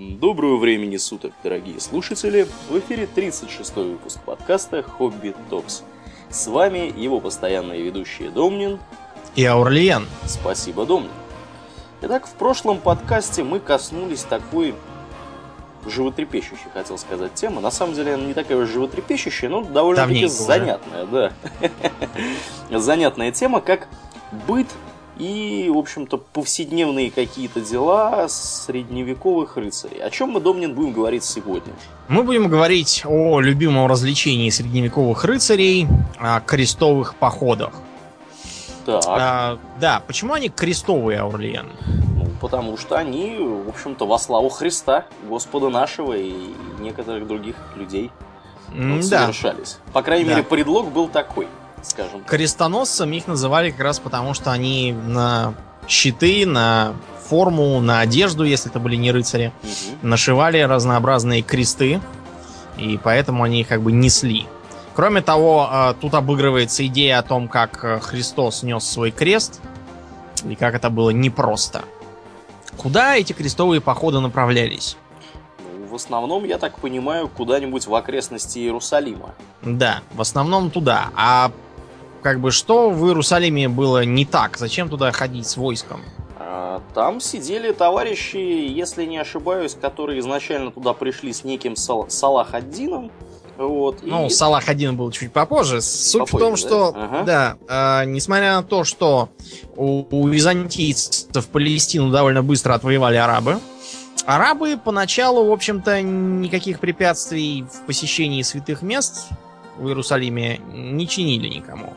Доброго времени суток, дорогие слушатели! В эфире 36-й выпуск подкаста «Хобби Токс». С вами его постоянные ведущие Домнин и Аурлиен. Спасибо, Домнин. Итак, в прошлом подкасте мы коснулись такой животрепещущей, хотел сказать, темы. На самом деле она не такая уж животрепещущая, но довольно-таки занятная, да. Занятная тема, как быт и, в общем-то, повседневные какие-то дела средневековых рыцарей. О чем мы, Домнин, будем говорить сегодня? Мы будем говорить о любимом развлечении средневековых рыцарей, о крестовых походах. Так. А, да, почему они крестовые, Аурлиен? Ну, потому что они, в общем-то, во славу Христа, Господа нашего и некоторых других людей вот, да. совершались. По крайней да. мере, предлог был такой скажем. Крестоносцами их называли как раз потому, что они на щиты, на форму, на одежду, если это были не рыцари, угу. нашивали разнообразные кресты, и поэтому они их как бы несли. Кроме того, э, тут обыгрывается идея о том, как э, Христос нес свой крест, и как это было непросто. Куда эти крестовые походы направлялись? Ну, в основном, я так понимаю, куда-нибудь в окрестности Иерусалима. Да, в основном туда. А как бы что в Иерусалиме было не так? Зачем туда ходить с войском? А, там сидели товарищи, если не ошибаюсь, которые изначально туда пришли с неким Сал- Салах Аддином. Вот, ну, и... Салах один был чуть попозже. Суть попозже, в том, да? что, ага. да, э, несмотря на то, что у, у византийцев Палестину довольно быстро отвоевали арабы, арабы поначалу, в общем-то, никаких препятствий в посещении святых мест в Иерусалиме не чинили никому.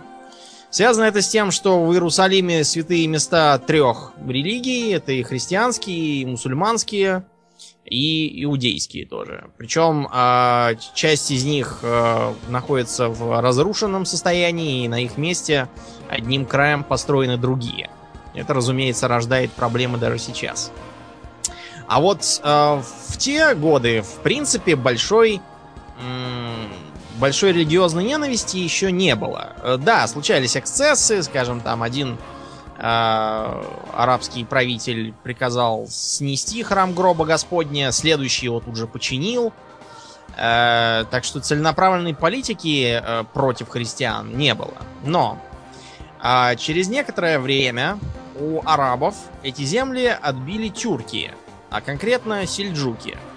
Связано это с тем, что в Иерусалиме святые места трех религий. Это и христианские, и мусульманские, и иудейские тоже. Причем э, часть из них э, находится в разрушенном состоянии, и на их месте одним краем построены другие. Это, разумеется, рождает проблемы даже сейчас. А вот э, в те годы, в принципе, большой большой религиозной ненависти еще не было. Э, да, случались эксцессы, скажем, там один э, арабский правитель приказал снести храм гроба Господня, следующий его тут же починил. Э, так что целенаправленной политики э, против христиан не было. Но э, через некоторое время у арабов эти земли отбили тюрки, а конкретно сельджуки –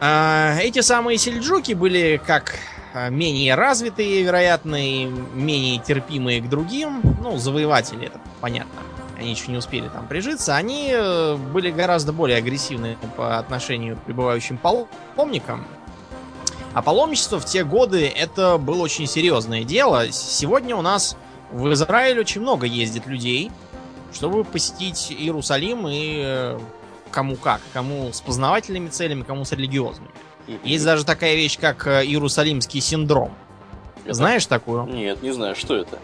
эти самые сельджуки были как а, менее развитые, вероятно, и менее терпимые к другим. Ну, завоеватели, это понятно. Они еще не успели там прижиться. Они э, были гораздо более агрессивны по отношению к прибывающим паломникам. А паломничество в те годы это было очень серьезное дело. Сегодня у нас в Израиле очень много ездит людей, чтобы посетить Иерусалим и э, кому как. Кому с познавательными целями, кому с религиозными. Есть даже такая вещь, как э, Иерусалимский синдром. Это... Знаешь такую? Нет, не знаю, что это.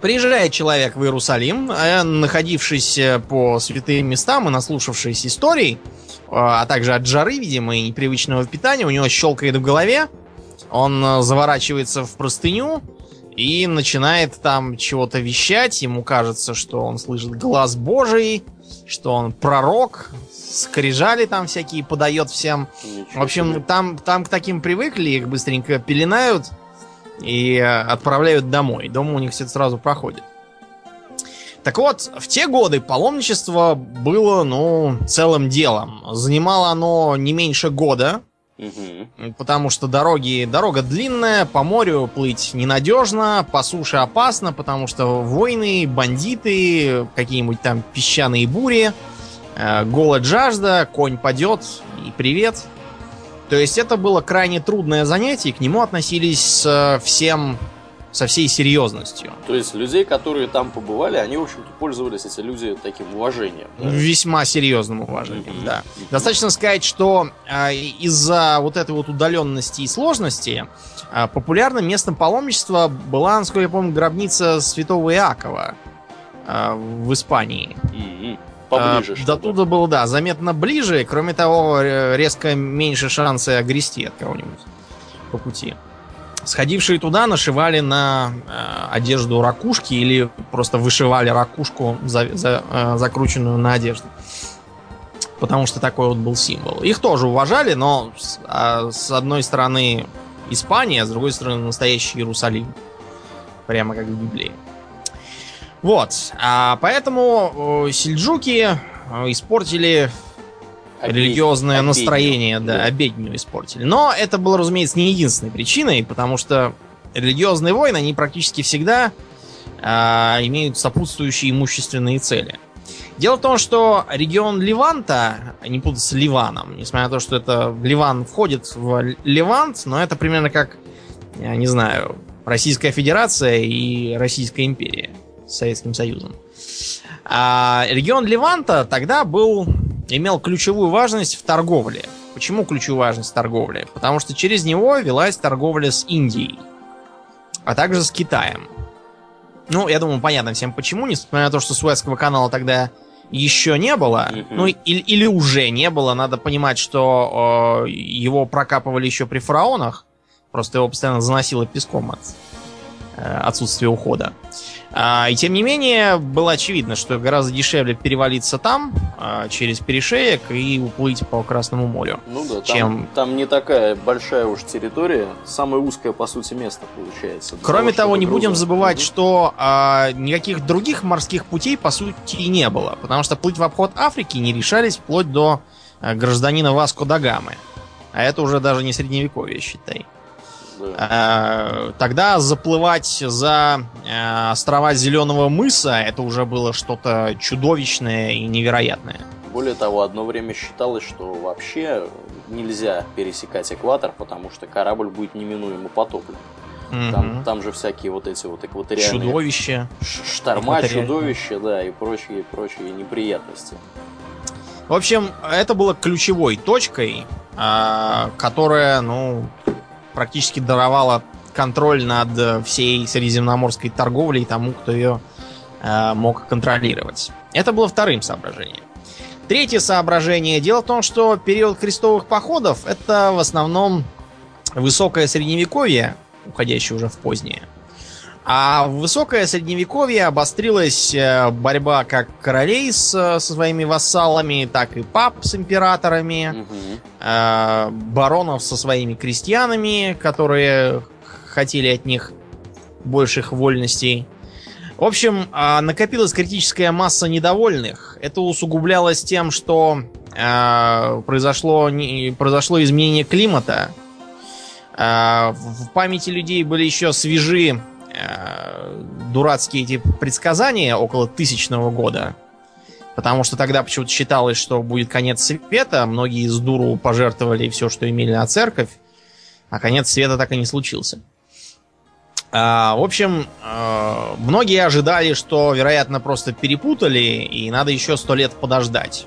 Приезжает человек в Иерусалим, а находившись э, по святым местам и наслушавшись историй, э, а также от жары, видимо, и непривычного питания, у него щелкает в голове, он заворачивается в простыню и начинает там чего-то вещать. Ему кажется, что он слышит глаз Божий, что он пророк, скрижали там всякие подает всем. Ничего в общем, себе. там, там к таким привыкли, их быстренько пеленают и э, отправляют домой. Дома у них все сразу проходит. Так вот, в те годы паломничество было, ну, целым делом. Занимало оно не меньше года, угу. потому что дороги, дорога длинная, по морю плыть ненадежно, по суше опасно, потому что войны, бандиты, какие-нибудь там песчаные бури, э, голод, жажда, конь падет и привет. То есть это было крайне трудное занятие, к нему относились с всем со всей серьезностью. То есть людей, которые там побывали, они, в общем-то, пользовались, эти люди, таким уважением. Да? Весьма серьезным уважением, mm-hmm. да. Mm-hmm. Достаточно сказать, что э, из-за вот этой вот удаленности и сложности э, популярным местом паломничества была, насколько я помню, гробница святого Иакова э, в Испании. Mm-hmm. Поближе. До туда было, да, заметно ближе. Кроме того, резко меньше шансы огрести от кого-нибудь по пути. Сходившие туда нашивали на э, одежду ракушки или просто вышивали ракушку, за, за, э, закрученную на одежду. потому что такой вот был символ. Их тоже уважали, но с, а, с одной стороны Испания, а с другой стороны настоящий Иерусалим. Прямо как в Библии. Вот. А поэтому сельджуки э, испортили Религиозное обедню. настроение, да, да, обедню испортили. Но это было, разумеется, не единственной причиной, потому что религиозные войны, они практически всегда а, имеют сопутствующие имущественные цели. Дело в том, что регион Ливанта, не путать с Ливаном, несмотря на то, что это Ливан входит в Ливант, но это примерно как, я не знаю, Российская Федерация и Российская империя с Советским Союзом. А регион Ливанта тогда был, имел ключевую важность в торговле. Почему ключевую важность в торговле? Потому что через него велась торговля с Индией, а также с Китаем. Ну, я думаю, понятно всем почему, несмотря на то, что Суэцкого канала тогда еще не было, mm-hmm. ну или, или уже не было, надо понимать, что э, его прокапывали еще при фараонах, просто его постоянно заносило песком от э, отсутствия ухода. А, и тем не менее, было очевидно, что гораздо дешевле перевалиться там, а, через перешеек, и уплыть по Красному морю. Ну да, чем... там, там не такая большая уж территория, самое узкое, по сути, место получается. Кроме того, того не груза. будем забывать, угу. что а, никаких других морских путей, по сути, и не было. Потому что плыть в обход Африки не решались вплоть до а, гражданина Васко да Гамы. А это уже даже не средневековье, считай. Э, тогда заплывать за э, острова Зеленого мыса это уже было что-то чудовищное и невероятное. Более того, одно время считалось, что вообще нельзя пересекать экватор, потому что корабль будет неминуемо потоплен. Угу. Там, там же всякие вот эти вот экваториальные... Чудовища. Шторма, чудовища, да, и прочие, прочие неприятности. В общем, это было ключевой точкой, а, которая, ну, практически даровала контроль над э, всей средиземноморской торговлей тому, кто ее э, мог контролировать. Это было вторым соображением. Третье соображение. Дело в том, что период крестовых походов это в основном высокое средневековье, уходящее уже в позднее. А в высокое средневековье обострилась э, борьба как королей с, со своими вассалами, так и пап с императорами, угу. баронов со своими крестьянами, которые хотели от них больших вольностей. В общем, а, накопилась критическая масса недовольных. Это усугублялось тем, что произошло, произошло изменение климата. В памяти людей были еще свежи Э, дурацкие эти предсказания около тысячного года. Потому что тогда почему-то считалось, что будет конец света. Многие из дуру пожертвовали все, что имели на церковь. А конец света так и не случился. А, в общем, а, многие ожидали, что, вероятно, просто перепутали, и надо еще сто лет подождать.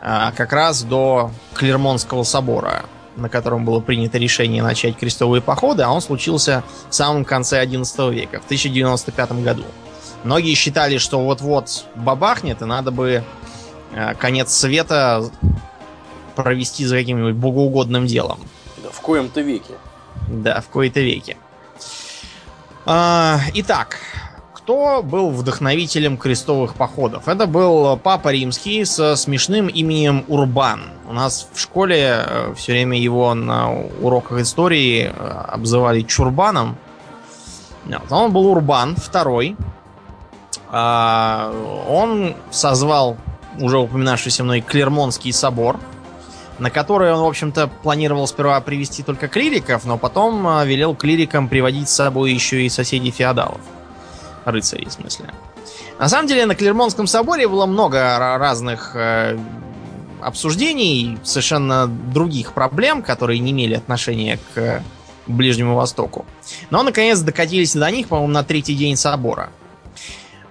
А, как раз до Клермонского собора на котором было принято решение начать крестовые походы, а он случился в самом конце XI века, в 1095 году. Многие считали, что вот-вот бабахнет, и надо бы э, конец света провести за каким-нибудь богоугодным делом. Да, в коем-то веке. Да, в кои-то веке. А, итак, кто был вдохновителем крестовых походов? Это был Папа Римский со смешным именем Урбан. У нас в школе э, все время его на уроках истории э, обзывали Чурбаном. Он был Урбан второй. А, он созвал уже упоминавшийся мной Клермонский собор, на который он, в общем-то, планировал сперва привести только клириков, но потом э, велел клирикам приводить с собой еще и соседей феодалов рыцарей, в смысле. На самом деле, на Клермонском соборе было много разных э, обсуждений совершенно других проблем, которые не имели отношения к Ближнему Востоку. Но, наконец, докатились до них, по-моему, на третий день собора.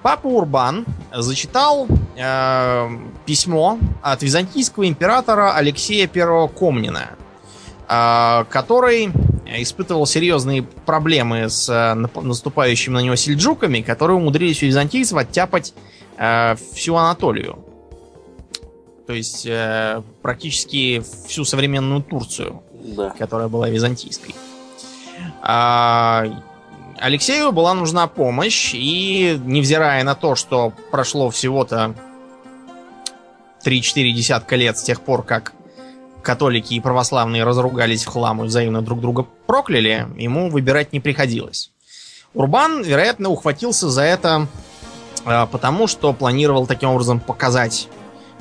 Папа Урбан зачитал э, письмо от византийского императора Алексея I Комнина, э, который испытывал серьезные проблемы с э, наступающими на него сельджуками, которые умудрились у византийцев оттяпать э, всю Анатолию. То есть э, практически всю современную Турцию, да. которая была византийской. А, Алексею была нужна помощь, и невзирая на то, что прошло всего-то 3-4 десятка лет с тех пор, как католики и православные разругались в хлам и взаимно друг друга прокляли, ему выбирать не приходилось. Урбан, вероятно, ухватился за это а, потому, что планировал таким образом показать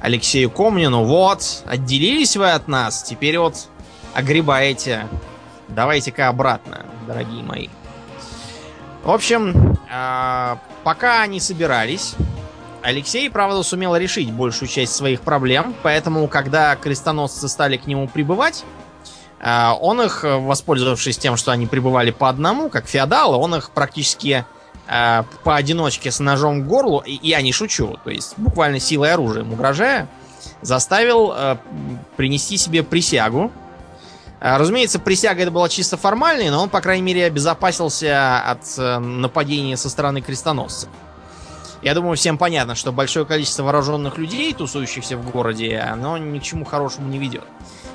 Алексею Комнину, вот, отделились вы от нас, теперь вот огребаете. Давайте-ка обратно, дорогие мои. В общем, а, пока они собирались, Алексей, правда, сумел решить большую часть своих проблем, поэтому, когда крестоносцы стали к нему прибывать, а, он их, воспользовавшись тем, что они прибывали по одному, как феодалы, он их практически э, поодиночке с ножом к горлу, и я не шучу, то есть буквально силой оружием угрожая, заставил э, принести себе присягу. Э, разумеется, присяга это была чисто формальной, но он, по крайней мере, обезопасился от э, нападения со стороны крестоносцев. Я думаю, всем понятно, что большое количество вооруженных людей, тусующихся в городе, оно ни к чему хорошему не ведет.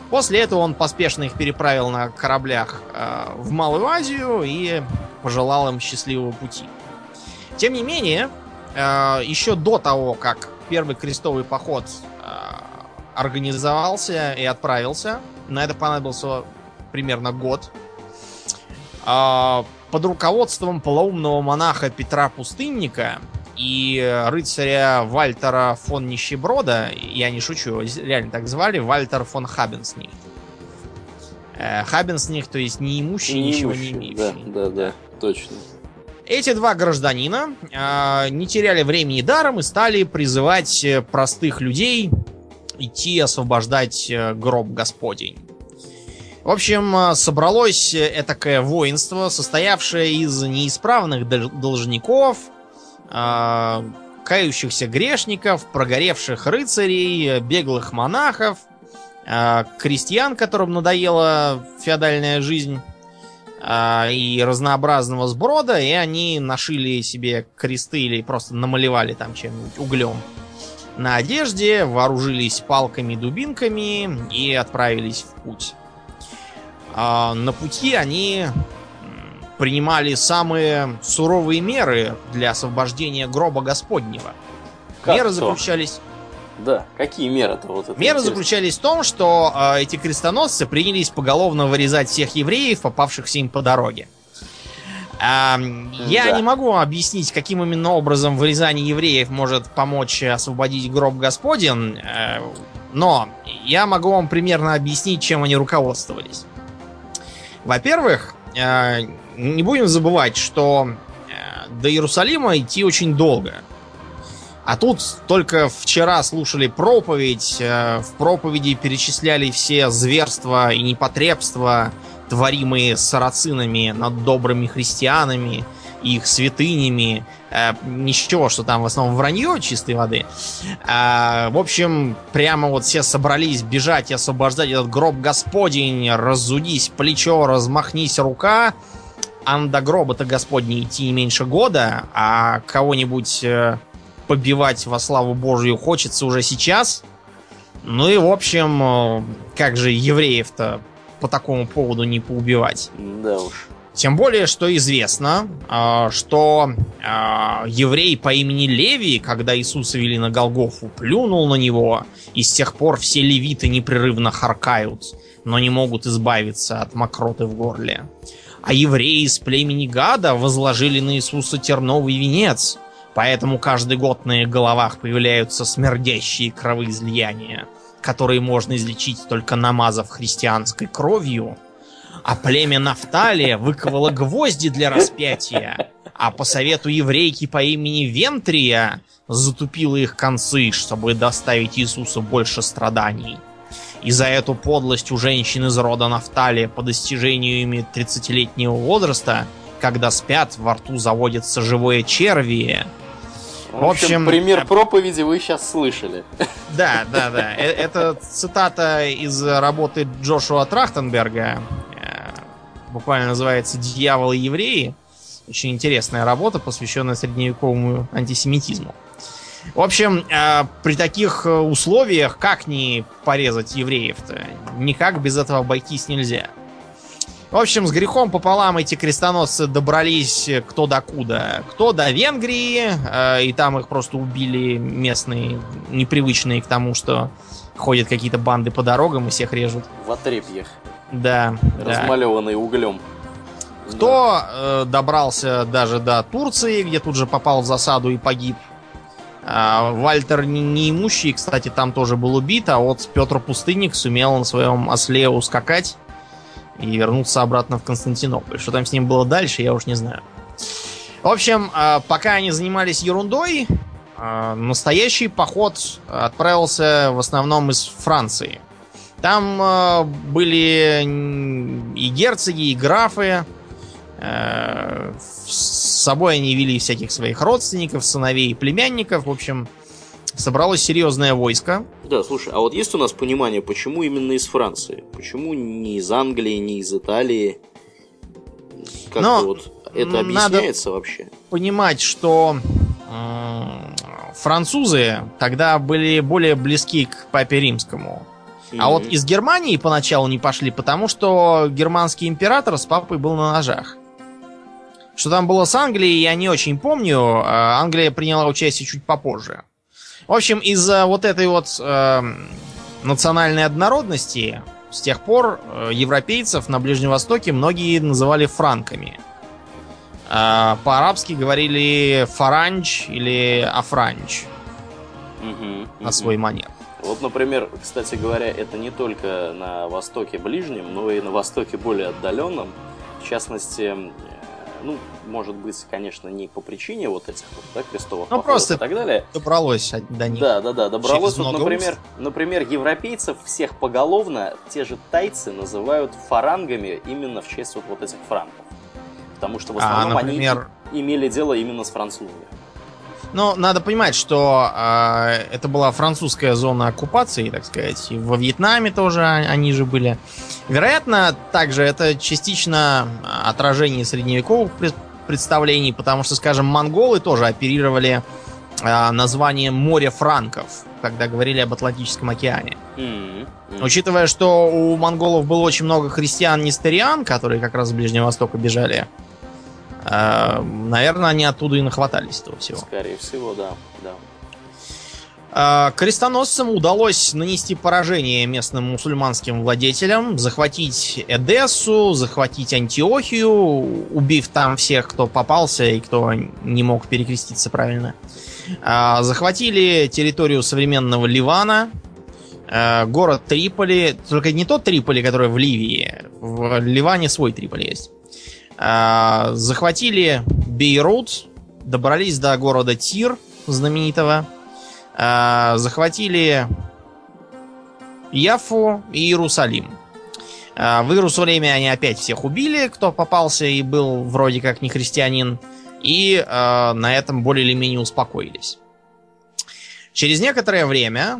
После этого он поспешно их переправил на кораблях э, в Малую Азию и пожелал им счастливого пути. Тем не менее, э, еще до того, как первый крестовый поход э, организовался и отправился, на это понадобился примерно год, э, под руководством полоумного монаха Петра Пустынника и рыцаря Вальтера фон Нищеброда, я не шучу, реально так звали, Вальтер фон Хабенсних. Хабенсних, то есть неимущий, не ничего не имеющий. Да, да, да, точно. Эти два гражданина э, не теряли времени даром и стали призывать э, простых людей идти освобождать э, гроб Господень. В общем, э, собралось этакое воинство, состоявшее из неисправных должников, э, кающихся грешников, прогоревших рыцарей, беглых монахов, э, крестьян, которым надоела феодальная жизнь, а, и разнообразного сброда, и они нашили себе кресты или просто намалевали там чем-нибудь углем на одежде, вооружились палками, дубинками и отправились в путь. А, на пути они принимали самые суровые меры для освобождения гроба Господнего. Как меры заключались да, какие меры-то вот это? Меры интересно. заключались в том, что э, эти крестоносцы принялись поголовно вырезать всех евреев, попавшихся им по дороге. Э, я да. не могу объяснить, каким именно образом вырезание евреев может помочь освободить гроб Господен, э, но я могу вам примерно объяснить, чем они руководствовались. Во-первых, э, не будем забывать, что э, до Иерусалима идти очень долго. А тут только вчера слушали проповедь, э, в проповеди перечисляли все зверства и непотребства, творимые сарацинами над добрыми христианами, их святынями. Э, ничего, что там в основном вранье чистой воды. В общем, прямо вот все собрались бежать и освобождать этот гроб Господень. Разудись плечо, размахнись рука. А до гроба-то Господня идти не меньше года, а кого-нибудь побивать во славу Божью хочется уже сейчас. Ну и, в общем, э, как же евреев-то по такому поводу не поубивать? Да уж. Тем более, что известно, э, что э, еврей по имени Леви, когда Иисуса вели на Голгофу, плюнул на него, и с тех пор все левиты непрерывно харкают, но не могут избавиться от мокроты в горле. А евреи из племени Гада возложили на Иисуса терновый венец – Поэтому каждый год на их головах появляются смердящие кровоизлияния, которые можно излечить только намазав христианской кровью. А племя Нафталия выковало гвозди для распятия, а по совету еврейки по имени Вентрия затупила их концы, чтобы доставить Иисусу больше страданий. И за эту подлость у женщин из рода Нафталия по достижению ими 30-летнего возраста, когда спят, во рту заводится живое червие, в общем, пример э, проповеди вы сейчас слышали. Да, да, да. Э, это цитата из работы Джошуа Трахтенберга. Э, буквально называется «Дьявол и евреи». Очень интересная работа, посвященная средневековому антисемитизму. В общем, при таких условиях как не порезать евреев-то? Никак без этого обойтись нельзя. В общем, с грехом пополам эти крестоносцы добрались кто докуда. Кто до Венгрии, э, и там их просто убили местные, непривычные к тому, что ходят какие-то банды по дорогам и всех режут. В отрепьях. Да. Размалеванные да. углем. Кто э, добрался даже до Турции, где тут же попал в засаду и погиб. А, Вальтер неимущий, кстати, там тоже был убит, а вот Петр Пустынник сумел на своем осле ускакать и вернуться обратно в Константинополь. Что там с ним было дальше, я уж не знаю. В общем, а, пока они занимались ерундой, а, настоящий поход отправился в основном из Франции. Там были и герцоги, и графы. С собой они вели всяких своих родственников, сыновей и племянников. В общем, собралось серьезное войско. Да, слушай, а вот есть у нас понимание, почему именно из Франции? Почему не из Англии, не из Италии? Как Но вот это объясняется надо вообще? Понимать, что французы тогда были более близки к папе римскому. Mm-hmm. А вот из Германии поначалу не пошли, потому что германский император с папой был на ножах. Что там было с Англией, я не очень помню. А Англия приняла участие чуть попозже. В общем, из-за вот этой вот э, национальной однородности с тех пор э, европейцев на Ближнем Востоке многие называли франками. Э, по-арабски говорили фаранч или афранч. Угу, на свой манер. Вот, например, кстати говоря, это не только на Востоке Ближнем, но и на Востоке более отдаленном. В частности, ну, может быть, конечно, не по причине вот этих вот, да, крестовых ну, просто и так далее. добралось до них. Да, да, да, добралось. Вот, например, например, европейцев всех поголовно те же тайцы называют фарангами именно в честь вот, вот этих франков. Потому что в основном а, например... они имели дело именно с французами. Но надо понимать, что э, это была французская зона оккупации, так сказать. И во Вьетнаме тоже они же были. Вероятно, также это частично отражение средневековых представлений, потому что, скажем, монголы тоже оперировали э, названием море франков, когда говорили об Атлантическом океане. Mm-hmm. Mm-hmm. Учитывая, что у монголов было очень много христиан-нестериан, которые как раз с Ближнего Востока бежали, а, наверное, они оттуда и нахватались этого всего. Скорее всего, да. да. А, крестоносцам удалось нанести поражение местным мусульманским владетелям, захватить Эдессу, захватить Антиохию, убив там всех, кто попался и кто не мог перекреститься правильно. А, захватили территорию современного Ливана, город Триполи, только не тот Триполи, который в Ливии, в Ливане свой Триполи есть. А, захватили Бейрут, добрались до города Тир знаменитого, а, захватили Яфу и Иерусалим. А, в Иерусалиме они опять всех убили, кто попался и был вроде как не христианин, и на этом более или менее успокоились. Через некоторое время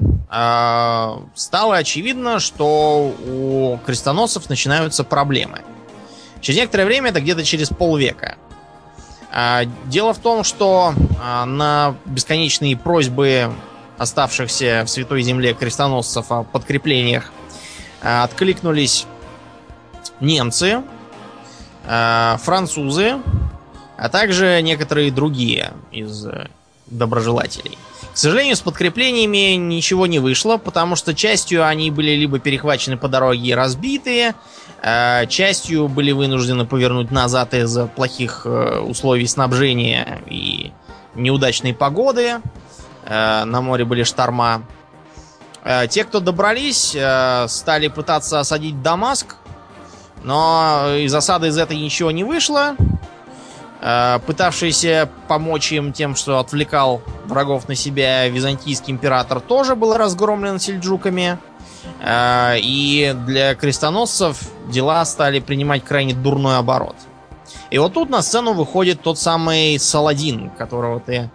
стало очевидно, что у крестоносцев начинаются проблемы – Через некоторое время, это где-то через полвека. А, дело в том, что а, на бесконечные просьбы оставшихся в Святой Земле крестоносцев о подкреплениях а, откликнулись немцы, французы, а также некоторые другие из э, доброжелателей. К сожалению, с подкреплениями ничего не вышло, потому что частью они были либо перехвачены по дороге и разбитые, а частью были вынуждены повернуть назад из-за плохих э, условий снабжения и неудачной погоды. Э, на море были шторма. Э, те, кто добрались, стали пытаться осадить Дамаск, но из осады из этой ничего не вышло. Пытавшийся помочь им тем, что отвлекал врагов на себя, византийский император тоже был разгромлен сельджуками. А, и для крестоносцев дела стали принимать крайне дурной оборот. И вот тут на сцену выходит тот самый Саладин, которого ты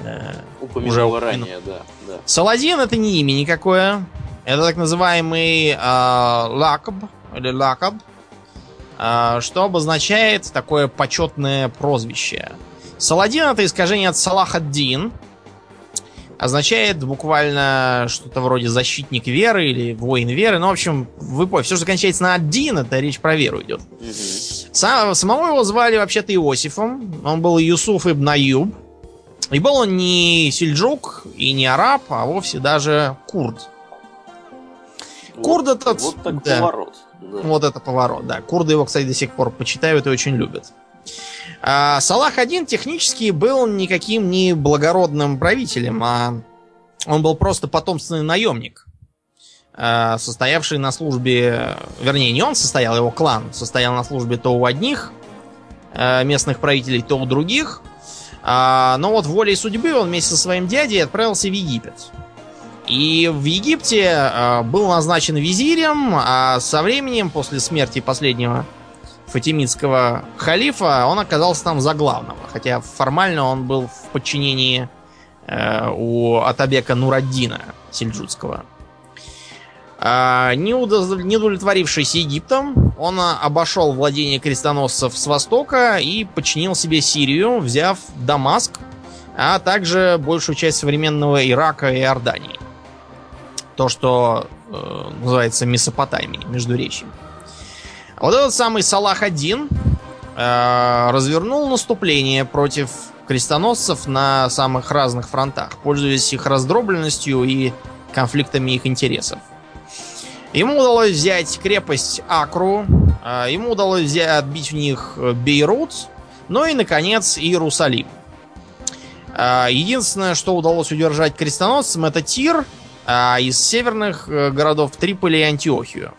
э, упомянул уже ранее, да, да. Саладин это не имя никакое. Это так называемый э, лакоб или лакоб, э, что обозначает такое почетное прозвище. Саладин это искажение от Салах ад-Дин, означает буквально что-то вроде защитник веры или воин веры. Ну, в общем, вы поняли, все, что кончается на один, это речь про веру идет. Сам, самого его звали вообще-то Иосифом. Он был Юсуф ибн Аюб. И был он не сельджук и не араб, а вовсе даже курд. Вот, курд этот... Вот так да, поворот. Да. Вот это поворот, да. Курды его, кстати, до сих пор почитают и очень любят. А Салах один технически был никаким не благородным правителем, а он был просто потомственный наемник, а, состоявший на службе, вернее, не он состоял, его клан состоял на службе то у одних а, местных правителей, то у других. А, но вот волей судьбы он вместе со своим дядей отправился в Египет. И в Египте был назначен визирем, а со временем, после смерти последнего фатимидского халифа, он оказался там за главного. Хотя формально он был в подчинении э, у Атабека Нураддина сельджутского. Э, не, удов... не удовлетворившись Египтом, он обошел владение крестоносцев с востока и подчинил себе Сирию, взяв Дамаск, а также большую часть современного Ирака и Иордании. То, что э, называется Месопотамией, Междуречьем. Вот этот самый Салах-1 э, развернул наступление против крестоносцев на самых разных фронтах, пользуясь их раздробленностью и конфликтами их интересов. Ему удалось взять крепость Акру, э, ему удалось взять, отбить в них Бейрут, ну и, наконец, Иерусалим. Э, единственное, что удалось удержать крестоносцам, это Тир, а из северных э, городов Триполи и Антиохию.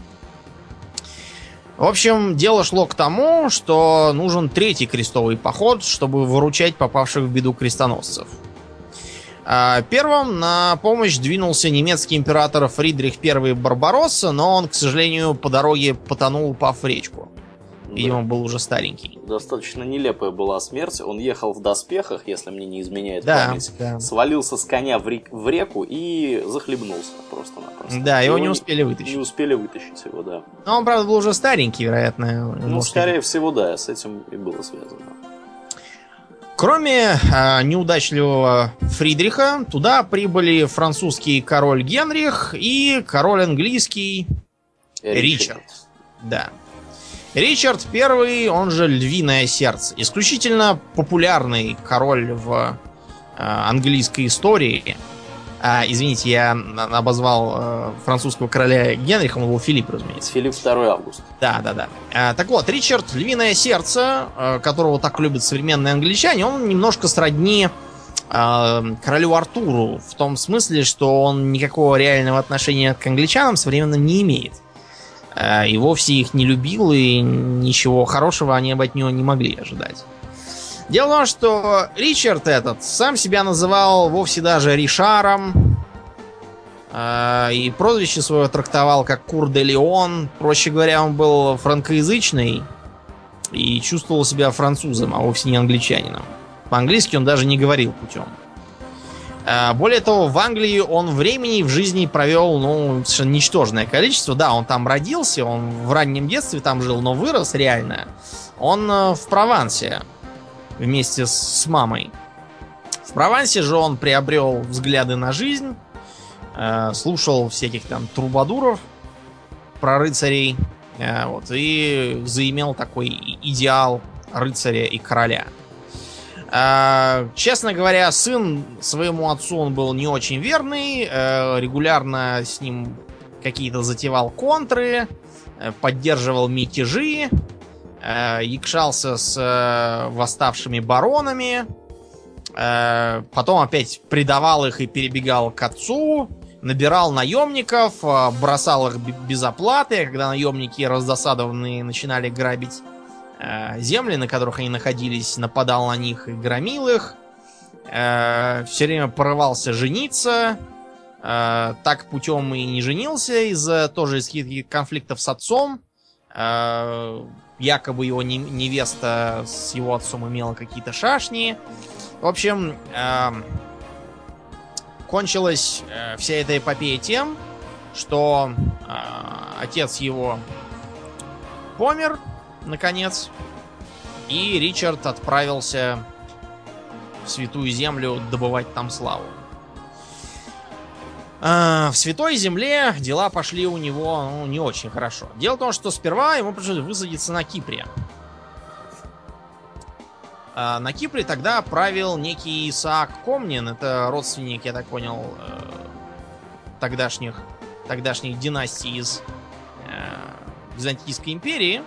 В общем, дело шло к тому, что нужен третий крестовый поход, чтобы выручать попавших в беду крестоносцев. А, первым на помощь двинулся немецкий император Фридрих I Барбаросса, но он, к сожалению, по дороге потонул, упав в речку. Да. был уже старенький. Достаточно нелепая была смерть. Он ехал в доспехах, если мне не изменяет да, память. Да. Свалился с коня в, рек, в реку и захлебнулся просто-напросто. Да, его, его не успели вытащить. Не успели вытащить его, да. Но он, правда, был уже старенький, вероятно. Ну, может, скорее всего, да, с этим и было связано. Кроме э, неудачливого Фридриха, туда прибыли французский король Генрих и король английский Ричард. Ричард. Да. Ричард I, он же Львиное Сердце. Исключительно популярный король в э, английской истории. А, извините, я обозвал э, французского короля Генриха, он был Филипп, разумеется. Филипп 2 август. Да, да, да. А, так вот, Ричард, Львиное Сердце, э, которого так любят современные англичане, он немножко сродни э, королю Артуру, в том смысле, что он никакого реального отношения к англичанам современным не имеет. Э, и вовсе их не любил, и ничего хорошего они от него не могли ожидать. Дело в том, что Ричард этот сам себя называл вовсе даже Ришаром, э, и прозвище свое трактовал как Кур де Леон. Проще говоря, он был франкоязычный и чувствовал себя французом, а вовсе не англичанином. По-английски он даже не говорил путем. Э, более того, в Англии он времени в жизни провел, ну, совершенно ничтожное количество. Да, он там родился, он в раннем детстве там жил, но вырос реально. Он э, в Провансе вместе с мамой. В Провансе же он приобрел взгляды на жизнь, э, слушал всяких там трубадуров про рыцарей, вот, и заимел такой идеал рыцаря и короля – а, честно говоря, сын своему отцу он был не очень верный, э, регулярно с ним какие-то затевал контры, э, поддерживал мятежи, э, якшался с восставшими баронами, потом опять предавал их и перебегал к отцу, набирал наемников, бросал их без оплаты, когда наемники раздосадованные начинали грабить земли, на которых они находились, нападал на них и громил их. Э, все время порывался жениться. Э, так путем и не женился из-за тоже из каких-то конфликтов с отцом. Якобы его невеста с его отцом имела какие-то шашни. В общем, кончилась вся эта эпопея тем, что отец его помер, наконец. И Ричард отправился в Святую Землю добывать там славу. А, в Святой Земле дела пошли у него ну, не очень хорошо. Дело в том, что сперва ему пришлось высадиться на Кипре. А на Кипре тогда правил некий Исаак Комнин. Это родственник, я так понял, э, тогдашних, тогдашних династий из э, Византийской империи.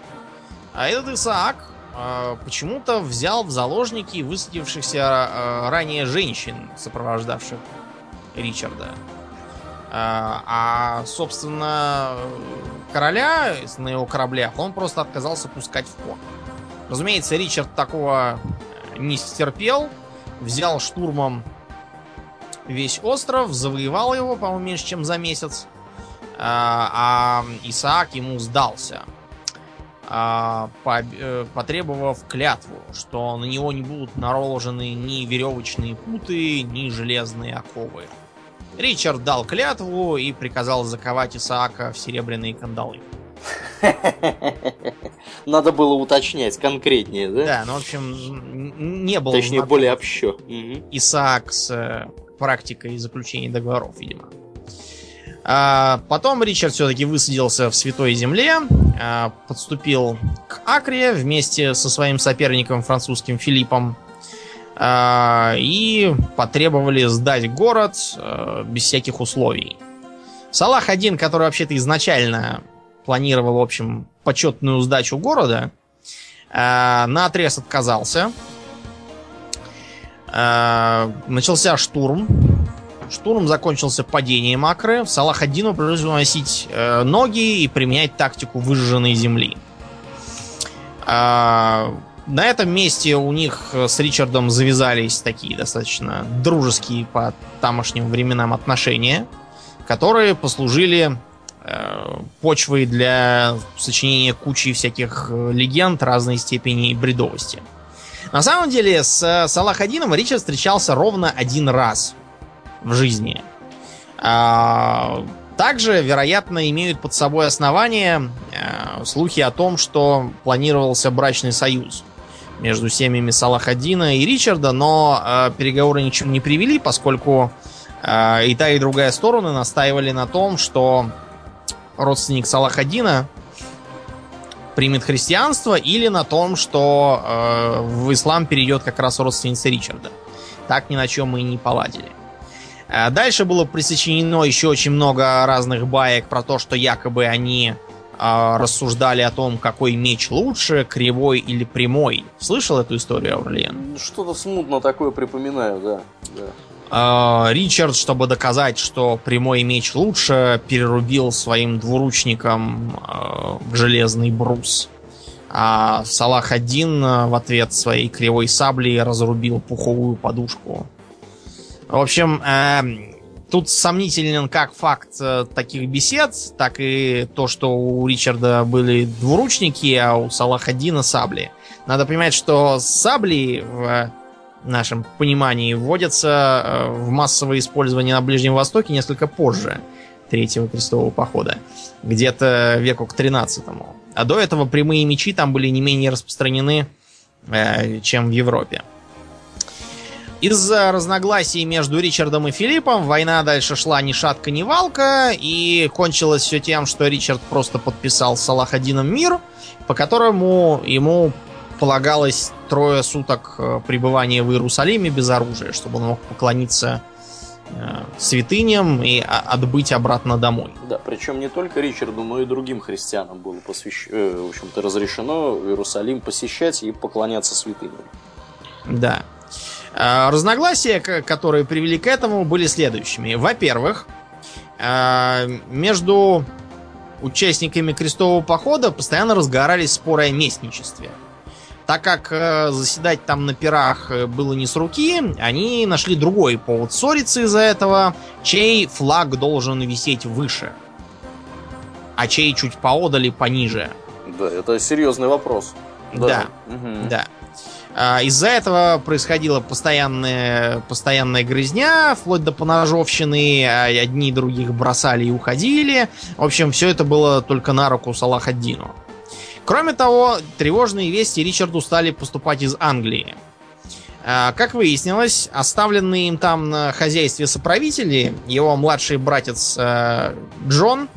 А этот Исаак э, почему-то взял в заложники высадившихся ранее женщин, сопровождавших Ричарда. А, а, собственно, короля на его кораблях он просто отказался пускать в порт. Разумеется, Ричард такого не стерпел, взял штурмом весь остров, завоевал его, по-моему, меньше, чем за месяц. А, Исаак ему сдался, э, потребовав клятву, что на него не будут наложены ни веревочные путы, ни железные оковы. Ричард дал клятву и приказал заковать Исаака в серебряные кандалы. Надо было уточнять конкретнее, да? Да, ну, в общем, не было... Точнее, более общо. Исаак с э, практикой заключения договоров, видимо. А потом Ричард все-таки высадился в Святой Земле, а, подступил к Акре вместе со своим соперником французским Филиппом а, и потребовали сдать город без всяких условий. Салах один, который вообще-то изначально планировал, в общем, почетную сдачу города, на отрез отказался. Начался штурм. Штурм закончился падением Акры. Салах Аддину пришлось уносить э, ноги и применять тактику выжженной земли. На этом месте у них э, с Ричардом завязались такие достаточно дружеские по тамошним временам отношения, которые послужили э, почвой для сочинения кучи всяких э, легенд разной степени бредовости. На самом деле с Салахадином Ричард встречался ровно один раз в жизни. А, также, вероятно, имеют под собой основания э, слухи о том, что планировался брачный союз между семьями Салахадина и Ричарда, но э, переговоры ни не привели, поскольку э, и та, и другая стороны настаивали на том, что родственник Салахадина примет христианство, или на том, что э, в ислам перейдет как раз родственница Ричарда. Так ни на чем мы и не поладили. Э, дальше было присочинено еще очень много разных баек про то, что якобы они а, рассуждали о том, какой меч лучше, кривой или прямой. Слышал эту историю, Аурлиен? Что-то смутно такое припоминаю, да. да. А, Ричард, чтобы доказать, что прямой меч лучше, перерубил своим двуручником а, железный брус. А Салах один в ответ своей кривой сабли разрубил пуховую подушку. В общем, эм, Тут сомнителен как факт э, таких бесед, так и то, что у Ричарда были двуручники, а у Салахадина сабли. Надо понимать, что сабли в нашем понимании вводятся э, в массовое использование на Ближнем Востоке несколько позже Третьего крестового похода. Где-то веку к 13 -му. А до этого прямые мечи там были не менее распространены, э, чем в Европе. Из-за разногласий между Ричардом и Филиппом война дальше шла ни шатка, ни валка, и кончилось все тем, что Ричард просто подписал с Салахадином мир, по которому ему полагалось трое суток э, пребывания в Иерусалиме без оружия, чтобы он мог поклониться э, святыням и отбыть обратно домой. Да, причем не только Ричарду, но и другим христианам было посвящ... э, в общем-то, разрешено Иерусалим посещать и поклоняться святыням. Да. Э, разногласия, которые привели к этому, были следующими. Во-первых, э, между участниками крестового похода постоянно разгорались споры о местничестве. Так как э, заседать там на пирах было не с руки, они нашли другой повод ссориться из-за этого, чей флаг должен висеть выше, а чей чуть поодали пониже. Да, это серьезный вопрос. Да, да. Угу. да. А, из-за этого происходила постоянная, постоянная грызня, вплоть до поножовщины. А одни других бросали и уходили. В общем, все это было только на руку Салахаддину. Кроме того, тревожные вести Ричарду стали поступать из Англии. А, как выяснилось, оставленные им там на хозяйстве соправители, его младший братец Джон,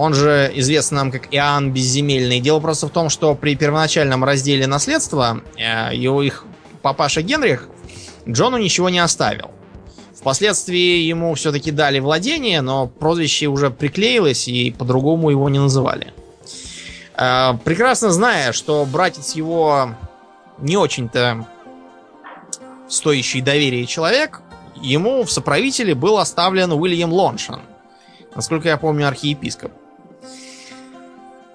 он же известен нам как Иоанн Безземельный. Дело просто в том, что при первоначальном разделе наследства э, его их папаша Генрих Джону ничего не оставил. Впоследствии ему все-таки дали владение, но прозвище уже приклеилось и по-другому его не называли. Э, прекрасно зная, что братец его не очень-то стоящий доверия человек, ему в соправителе был оставлен Уильям Лоншан. Насколько я помню, архиепископ.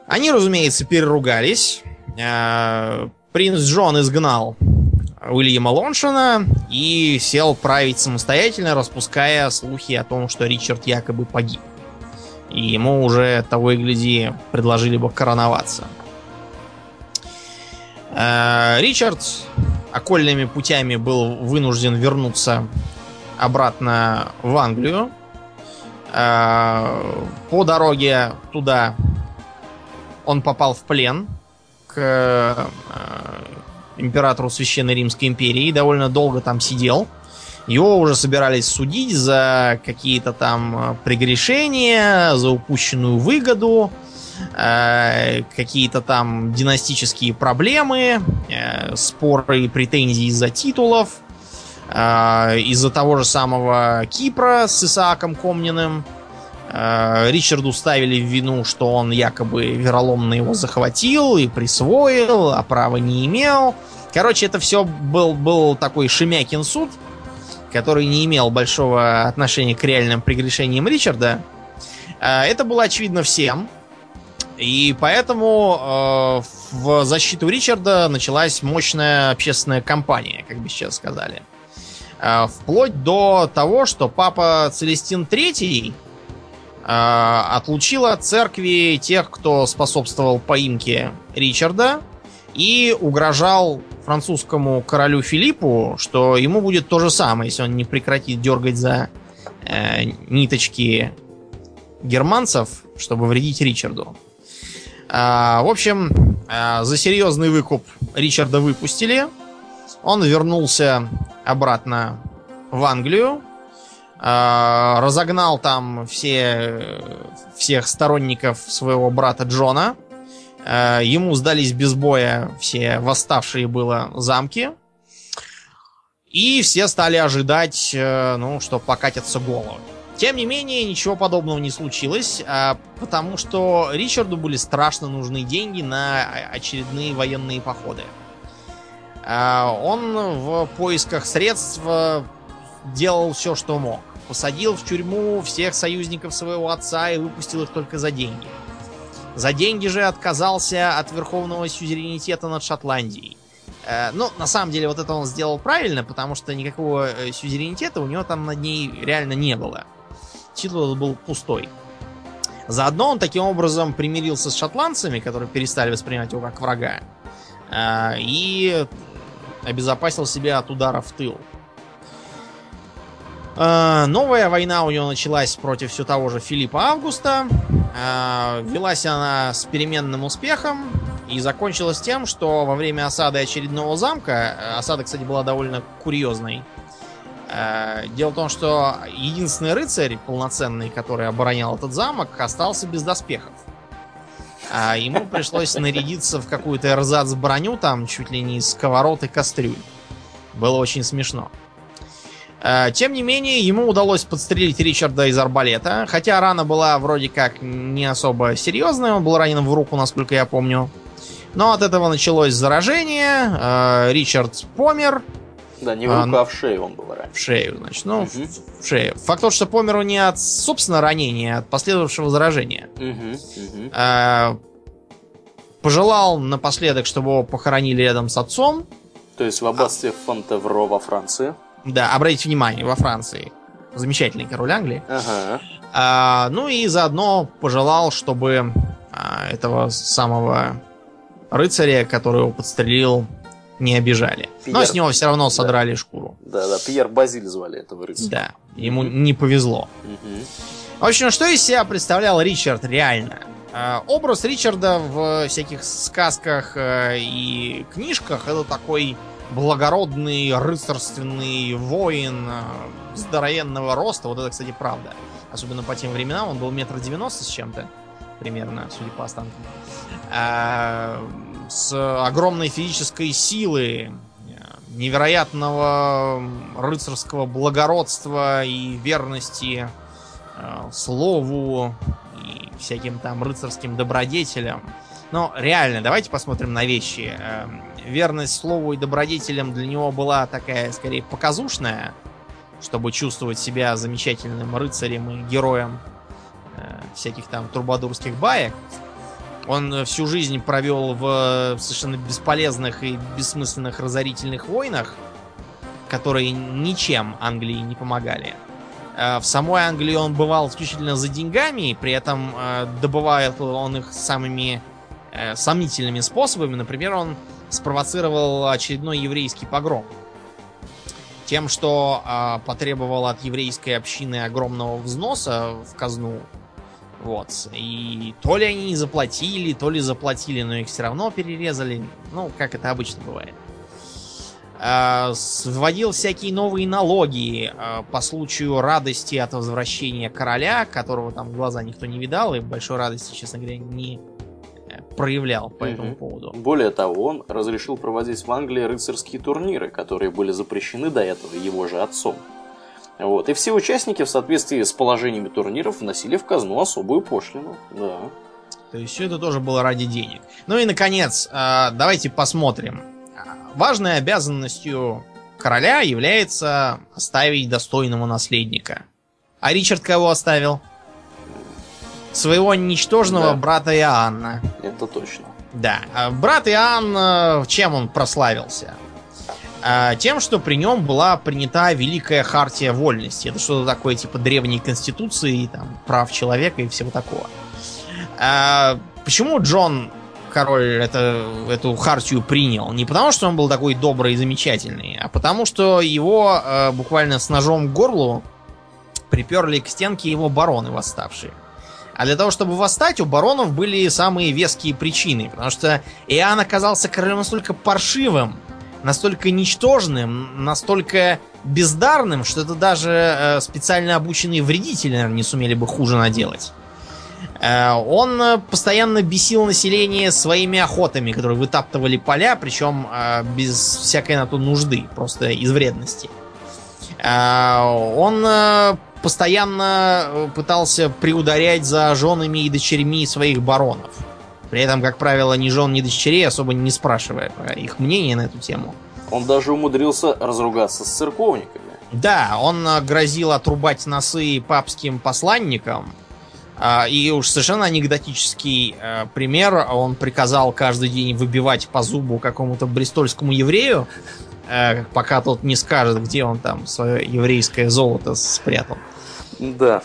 Они, разумеется, переругались. Э, принц Джон изгнал Уильяма Лоншина и сел править самостоятельно, распуская слухи о том, что Ричард якобы погиб. И ему уже того и гляди предложили бы короноваться. Э, Ричард окольными путями был вынужден вернуться обратно в Англию. Э, по дороге туда он попал в плен к э, императору Священной Римской империи и довольно долго там сидел. Его уже собирались судить за какие-то там прегрешения, за упущенную выгоду, э, какие-то там династические проблемы, э, споры и претензии из-за титулов, э, из-за того же самого Кипра с Исааком Комниным. Э, Ричарду ставили в вину, что он якобы вероломно его захватил и присвоил, а права не имел. Короче, это все был, был такой Шемякин суд, который не имел большого отношения к реальным прегрешениям Ричарда. Э, это было очевидно всем. И поэтому э, в защиту Ричарда началась мощная общественная кампания, как бы сейчас сказали. Э, вплоть до того, что папа Целестин III отлучила от церкви тех, кто способствовал поимке Ричарда, и угрожал французскому королю Филиппу, что ему будет то же самое, если он не прекратит дергать за э, ниточки германцев, чтобы вредить Ричарду. Э, в общем, э, за серьезный выкуп Ричарда выпустили. Он вернулся обратно в Англию, разогнал там все, всех сторонников своего брата Джона. А, ему сдались без боя все восставшие было замки. И все стали ожидать, э, ну, что покатятся головы. Тем не менее, ничего подобного не случилось, а, потому что Ричарду были страшно нужны деньги на очередные военные походы. Он в поисках средств делал все, что мог. Посадил в тюрьму всех союзников своего отца и выпустил их только за деньги. За деньги же отказался от верховного сюзеренитета над Шотландией. Э, ну, на самом деле, вот это он сделал правильно, потому что никакого э, сюзеренитета у него там над ней реально не было. Титул был пустой. Заодно он таким образом примирился с шотландцами, которые перестали воспринимать его как врага, э, и обезопасил себя от удара в тыл. Э, новая война у него началась против все того же Филиппа Августа. Э, велась она с переменным успехом и закончилась тем, что во время осады очередного замка, э, осада, кстати, была довольно курьезной, Дело в том, что единственный рыцарь полноценный, который оборонял этот замок, остался без доспехов. А ему пришлось нарядиться в какую-то эрзац броню, там чуть ли не из сковород и кастрюль. Было очень смешно. Тем не менее, ему удалось подстрелить Ричарда из арбалета, хотя рана была вроде как не особо серьезная, он был ранен в руку, насколько я помню. Но от этого началось заражение, э, Ричард помер. Да, не в руку, а, а в шею он был ранен. В шею, значит, ну, угу. в, в шею. Факт тот, что помер он не от, собственно, ранения, а от последовавшего заражения. Угу, угу. А, пожелал напоследок, чтобы его похоронили рядом с отцом. То есть в аббатстве а... Фонтевро во Франции. Да, обратите внимание, во Франции. Замечательный король Англии. Ага. А, ну и заодно пожелал, чтобы а, этого самого рыцаря, который его подстрелил, не обижали. Пьер... Но с него все равно содрали да. шкуру. Да, да, Пьер Базиль звали этого рыцаря. Да, ему не повезло. Mm-hmm. В общем, что из себя представлял Ричард реально? А, образ Ричарда в всяких сказках э, и книжках это такой благородный рыцарственный воин э, здоровенного роста. Вот это, кстати, правда. Особенно по тем временам. Он был метр девяносто с чем-то. Примерно, судя по останкам. А, с огромной физической силы, невероятного рыцарского благородства и верности э, слову и всяким там рыцарским добродетелям. Но реально, давайте посмотрим на вещи. Э, верность слову и добродетелям для него была такая, скорее, показушная, чтобы чувствовать себя замечательным рыцарем и героем э, всяких там трубадурских баек. Он всю жизнь провел в совершенно бесполезных и бессмысленных разорительных войнах, которые ничем Англии не помогали. Э, в самой Англии он бывал исключительно за деньгами, при этом добывает он их самыми э, сомнительными способами. Например, он спровоцировал очередной еврейский погром. Тем, что э, потребовал от еврейской общины огромного взноса в казну. Вот. И то ли они не заплатили, то ли заплатили, но их все равно перерезали. Ну, как это обычно бывает. Э, вводил всякие новые налоги э, по случаю радости от возвращения короля, которого там глаза никто не видал, и большой радости, честно говоря, не проявлял по угу. этому поводу. Более того, он разрешил проводить в Англии рыцарские турниры, которые были запрещены до этого его же отцом. Вот. И все участники в соответствии с положениями турниров вносили в казну особую пошлину. Да. То есть все это тоже было ради денег. Ну и наконец, а, давайте посмотрим. Важной обязанностью короля является оставить достойного наследника. А Ричард кого оставил? Своего ничтожного да. брата Иоанна. Это точно. Да. А брат Иоанн, чем он прославился? А, тем, что при нем была принята Великая Хартия Вольности. Это что-то такое типа древней конституции, там, прав человека и всего такого. А, почему Джон король это, эту хартию принял? Не потому, что он был такой добрый и замечательный, а потому, что его э, буквально с ножом к горлу приперли к стенке его бароны восставшие. А для того, чтобы восстать, у баронов были самые веские причины. Потому что Иоанн оказался королем настолько паршивым, настолько ничтожным, настолько бездарным, что это даже э, специально обученные вредители, наверное, не сумели бы хуже наделать. Э, он постоянно бесил население своими охотами, которые вытаптывали поля, причем э, без всякой на то нужды, просто из вредности. Он постоянно э, пытался приударять за женами и дочерьми своих баронов. При этом, как правило, ни жен, ни дочерей особо не спрашивая про их мнение на эту тему. Он даже умудрился разругаться с церковниками. Да, он э, грозил отрубать носы папским посланникам. А, и уж совершенно анекдотический э, пример. Он приказал каждый день выбивать по зубу какому-то брестольскому еврею, пока тот не скажет, где он там свое еврейское золото спрятал. Да.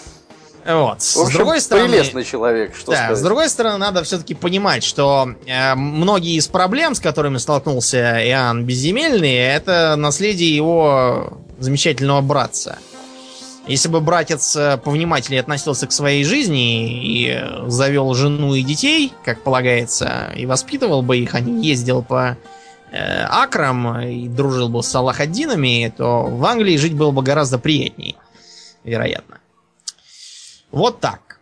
Вот. В общем, с другой стороны, прелестный человек, что да, сказать. С другой стороны, надо все-таки понимать, что э, многие из проблем, с которыми столкнулся Иоанн Безземельный, это наследие его замечательного братца. Если бы братец э, повнимательнее относился к своей жизни и завел жену и детей, как полагается, и воспитывал бы их, а не ездил по э, акрам и дружил бы с Салахаддинами, то в Англии жить было бы гораздо приятней, вероятно. Вот так.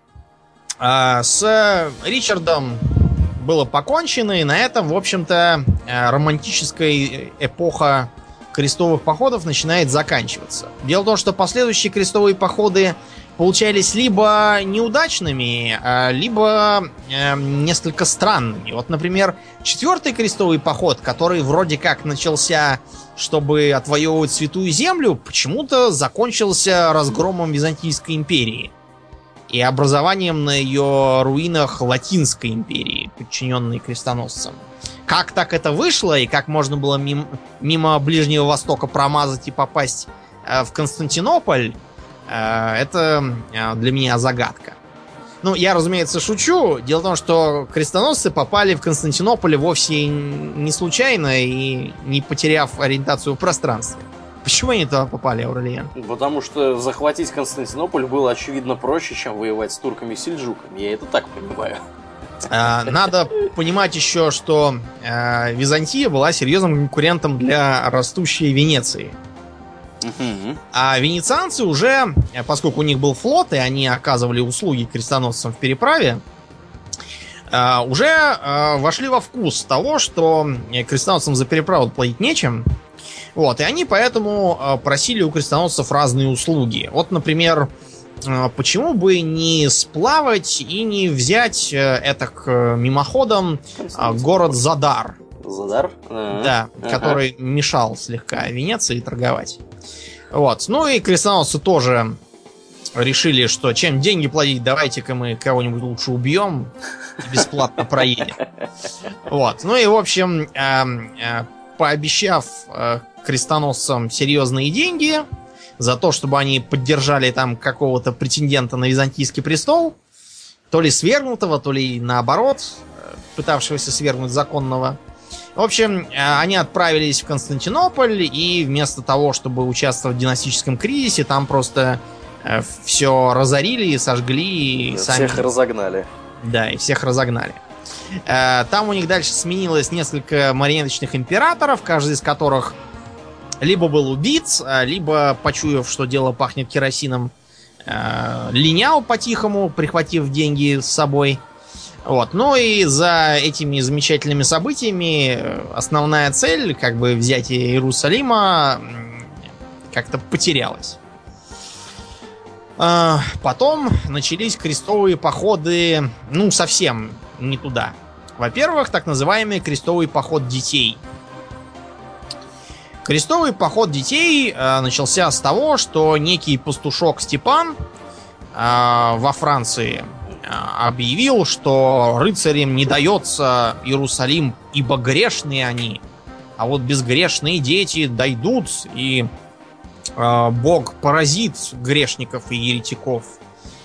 А, с Ричардом было покончено, и на этом, в общем-то, э, романтическая эпоха крестовых походов начинает заканчиваться. Дело в том, что последующие крестовые походы получались либо неудачными, а, либо э, несколько странными. Вот, например, четвертый крестовый поход, который вроде как начался, чтобы отвоевывать Святую Землю, почему-то закончился разгромом Византийской империи и образованием на ее руинах Латинской империи, подчиненной крестоносцам. Как так это вышло и как можно было мимо, мимо Ближнего Востока промазать и попасть э, в Константинополь, это э, для меня загадка. Ну, я, разумеется, шучу. Дело в том, что крестоносцы попали в Константинополь вовсе не случайно и не потеряв ориентацию в пространстве. Почему они туда попали, Аурелиан? Потому что захватить Константинополь было очевидно проще, чем воевать с турками и сельджуками. Я это так понимаю. Э, надо понимать еще, что э, Византия была серьезным конкурентом для растущей Венеции. А венецианцы уже, поскольку у них был флот, и они оказывали услуги крестоносцам в переправе, уже вошли во вкус того, что крестоносцам за переправу платить нечем. Вот, и они поэтому просили у крестоносцев разные услуги. Вот, например, почему бы не сплавать и не взять э, это мимоходом а, город Задар? Задар? А-а-а. Да, ага. который мешал слегка Венеции торговать. Вот. Ну и крестоносцы тоже решили, что чем деньги платить, давайте-ка мы кого-нибудь лучше убьем и бесплатно проедем. Вот. Ну и, в общем, э, пообещав э, крестоносцам серьезные деньги, за то, чтобы они поддержали там какого-то претендента на византийский престол, то ли свергнутого, то ли наоборот, э, пытавшегося свергнуть законного. В общем, э, они отправились в Константинополь, и вместо того, чтобы участвовать в династическом кризисе, там просто э, все разорили, сожгли. И сами... Всех разогнали. Да, и всех разогнали. Там у них дальше сменилось несколько марионеточных императоров, каждый из которых либо был убит, а, либо, почуяв, что дело пахнет керосином, линял по-тихому, прихватив деньги с собой. Вот. Ну и за этими замечательными событиями э, основная цель, как бы взятие Иерусалима, как-то потерялась. А, потом начались крестовые походы, ну, совсем не туда. Во-первых, так называемый крестовый поход детей – Крестовый поход детей э, начался с того, что некий пастушок Степан э, во Франции объявил, что рыцарям не дается Иерусалим, ибо грешные они. А вот безгрешные дети дойдут, и э, Бог поразит грешников и еретиков,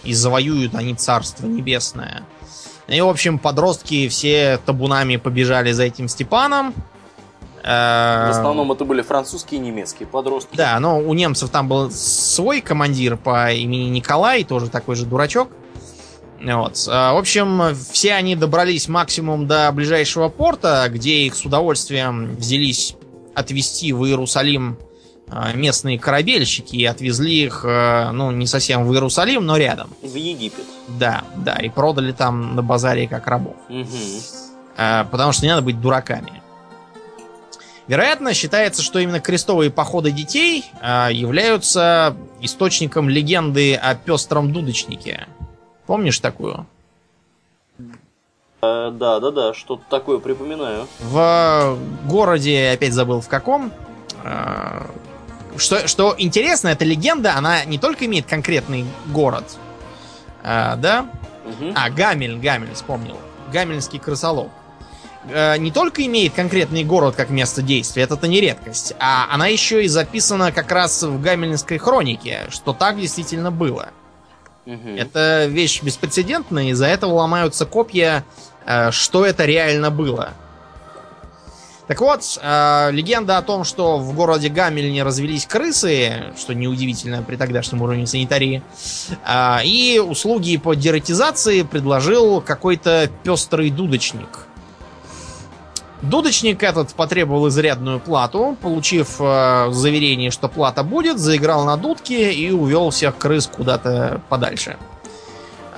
и завоюют они Царство Небесное. И, в общем, подростки все табунами побежали за этим Степаном. В основном это были французские и немецкие подростки. Да, но у немцев там был свой командир по имени Николай, тоже такой же дурачок. Вот. В общем, все они добрались максимум до ближайшего порта, где их с удовольствием взялись отвезти в Иерусалим а, местные корабельщики и отвезли их, а, ну, не совсем в Иерусалим, но рядом. В Египет. Да, да, и продали там на базаре как рабов. Угу. Потому что не надо быть дураками. Вероятно, считается, что именно крестовые походы детей являются источником легенды о пестром дудочнике. Помнишь такую? А, да, да, да, что-то такое припоминаю. В городе, опять забыл в каком. Э, что, что интересно, эта легенда, она не только имеет конкретный город, э, да? Угу. А, Гамель, Гамель, вспомнил. Гамельский крысолов. Э, не только имеет конкретный город как место действия, это-то не редкость, а она еще и записана как раз в Гамельнской хронике, что так действительно было. Угу. Это вещь беспрецедентная, из-за этого ломаются копья, э, что это реально было. Так вот, э, легенда о том, что в городе Гамельне развелись крысы, что неудивительно при тогдашнем уровне санитарии, и услуги по дератизации предложил какой-то пестрый дудочник – Дудочник этот потребовал изрядную плату, получив э, заверение, что плата будет, заиграл на дудке и увел всех крыс куда-то подальше.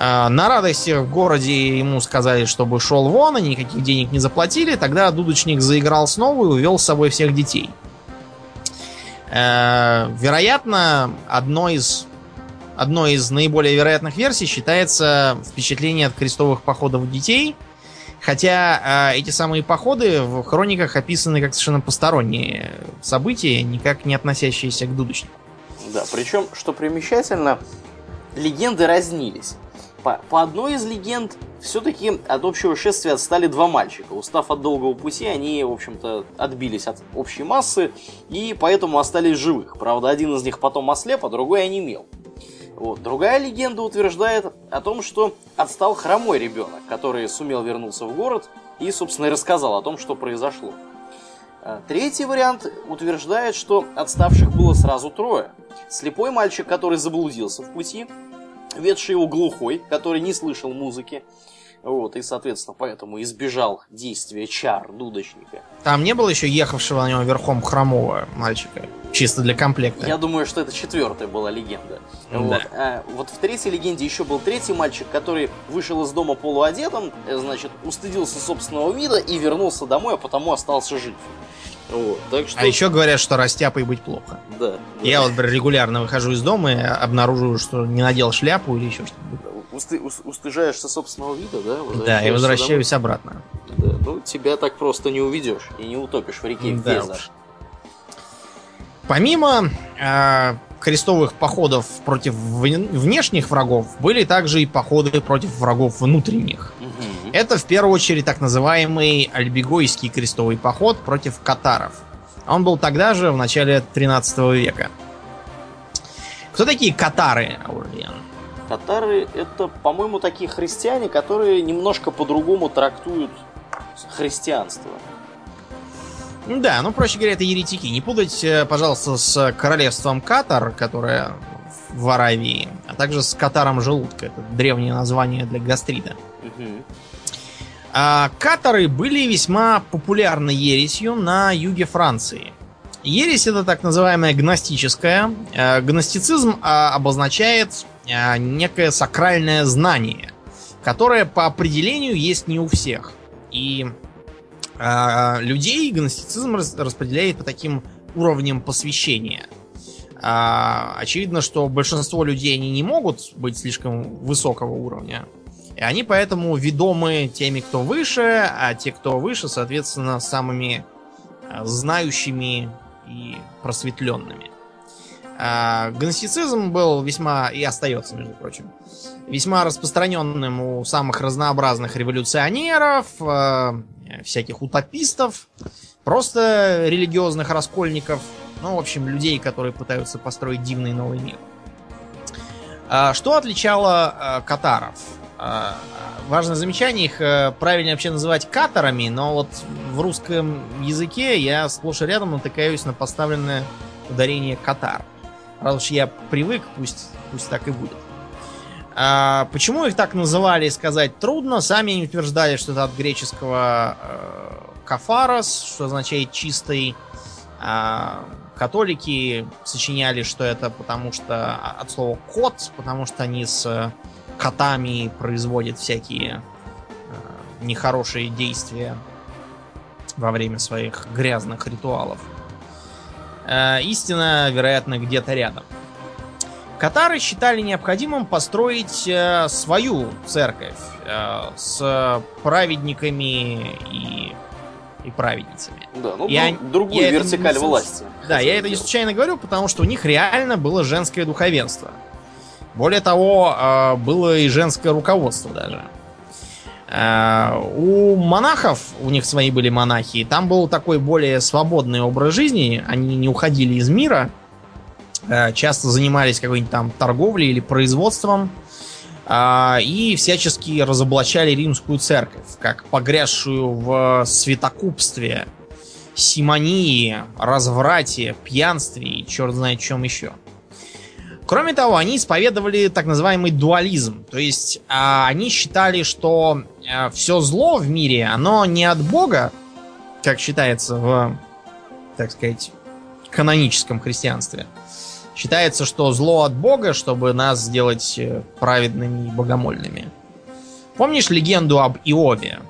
Э, на радости в городе ему сказали, чтобы шел вон, и никаких денег не заплатили. Тогда дудочник заиграл снова и увел с собой всех детей. Э, вероятно, одной из, одной из наиболее вероятных версий считается впечатление от крестовых походов детей – Хотя э, эти самые походы в хрониках описаны как совершенно посторонние события, никак не относящиеся к дудочнику. Да, причем, что примечательно, легенды разнились. По, по одной из легенд все-таки от общего шествия отстали два мальчика. Устав от долгого пути, они, в общем-то, отбились от общей массы и поэтому остались живых. Правда, один из них потом ослеп, а другой онемел. Вот. Другая легенда утверждает о том, что отстал хромой ребенок, который сумел вернуться в город и, собственно, рассказал о том, что произошло. А третий вариант утверждает, что отставших было сразу трое. Слепой мальчик, который заблудился в пути, ведший его глухой, который не слышал музыки, Вот, и, соответственно, поэтому избежал действия чар дудочника. Там не было еще ехавшего на него верхом хромого мальчика? Чисто для комплекта. Я думаю, что это четвертая была легенда. Да. Вот. А, вот в третьей легенде еще был третий мальчик, который вышел из дома полуодетым, э, значит, устыдился собственного вида и вернулся домой, а потому остался жив. Вот, так что... А еще говорят, что растяпой быть плохо. Да. Я да. вот регулярно выхожу из дома и обнаруживаю, что не надел шляпу или еще что-нибудь. Усты, устыжаешься собственного вида, да? Да, и возвращаюсь домой. обратно. Да, ну тебя так просто не уведешь и не утопишь в реке да Уж. Помимо э, крестовых походов против внешних врагов, были также и походы против врагов внутренних. Угу. Это в первую очередь так называемый Альбегойский крестовый поход против катаров. Он был тогда же, в начале 13 века. Кто такие катары, Аурлиан? Катары это, по-моему, такие христиане, которые немножко по-другому трактуют христианство. Да, ну, проще говоря, это еретики. Не путать, э, пожалуйста, с королевством Катар, которое в Аравии, а также с Катаром желудка. Это древнее название для гастрита. Угу. А, катары были весьма популярной ересью на юге Франции. Ересь это так называемая гностическая. Э, гностицизм а, обозначает некое сакральное знание, которое по определению есть не у всех. И а, людей гностицизм распределяет по таким уровням посвящения. А, очевидно, что большинство людей они не могут быть слишком высокого уровня. И они поэтому ведомы теми, кто выше, а те, кто выше, соответственно, самыми а, знающими и просветленными. А, гностицизм был весьма, и остается, между прочим, весьма распространенным у самых разнообразных революционеров, а, всяких утопистов, просто религиозных раскольников, ну, в общем, людей, которые пытаются построить дивный новый мир. А, что отличало катаров? Важное замечание, их э, правильно вообще называть катарами, но вот в русском языке я сплошь и рядом натыкаюсь на поставленное ударение катар. Раз уж я привык, пусть, пусть так и будет. А, почему их так называли, сказать трудно. Сами они утверждали, что это от греческого э, кафарос, что означает чистый. А, католики сочиняли, что это потому что от слова кот, потому что они с котами производят всякие э, нехорошие действия во время своих грязных ритуалов. Э, истина, вероятно, где-то рядом. Катары считали необходимым построить э, свою церковь э, с праведниками и, и праведницами. Да, ну я, другую я вертикаль это, власти. Да, я это не случайно говорю, потому что у них реально было женское духовенство. Более того, было и женское руководство даже. Э, у монахов, у них свои были монахи, там был такой более свободный образ жизни, они не уходили из мира, э, часто занимались какой-нибудь там торговлей или производством, э, и всячески разоблачали римскую церковь, как погрязшую в святокупстве, симонии, разврате, пьянстве и черт знает чем еще. Кроме того, они исповедовали так называемый дуализм. То есть они считали, что все зло в мире, оно не от Бога, как считается в, так сказать, каноническом христианстве. Считается, что зло от Бога, чтобы нас сделать э, праведными и богомольными. Помнишь легенду об Иове?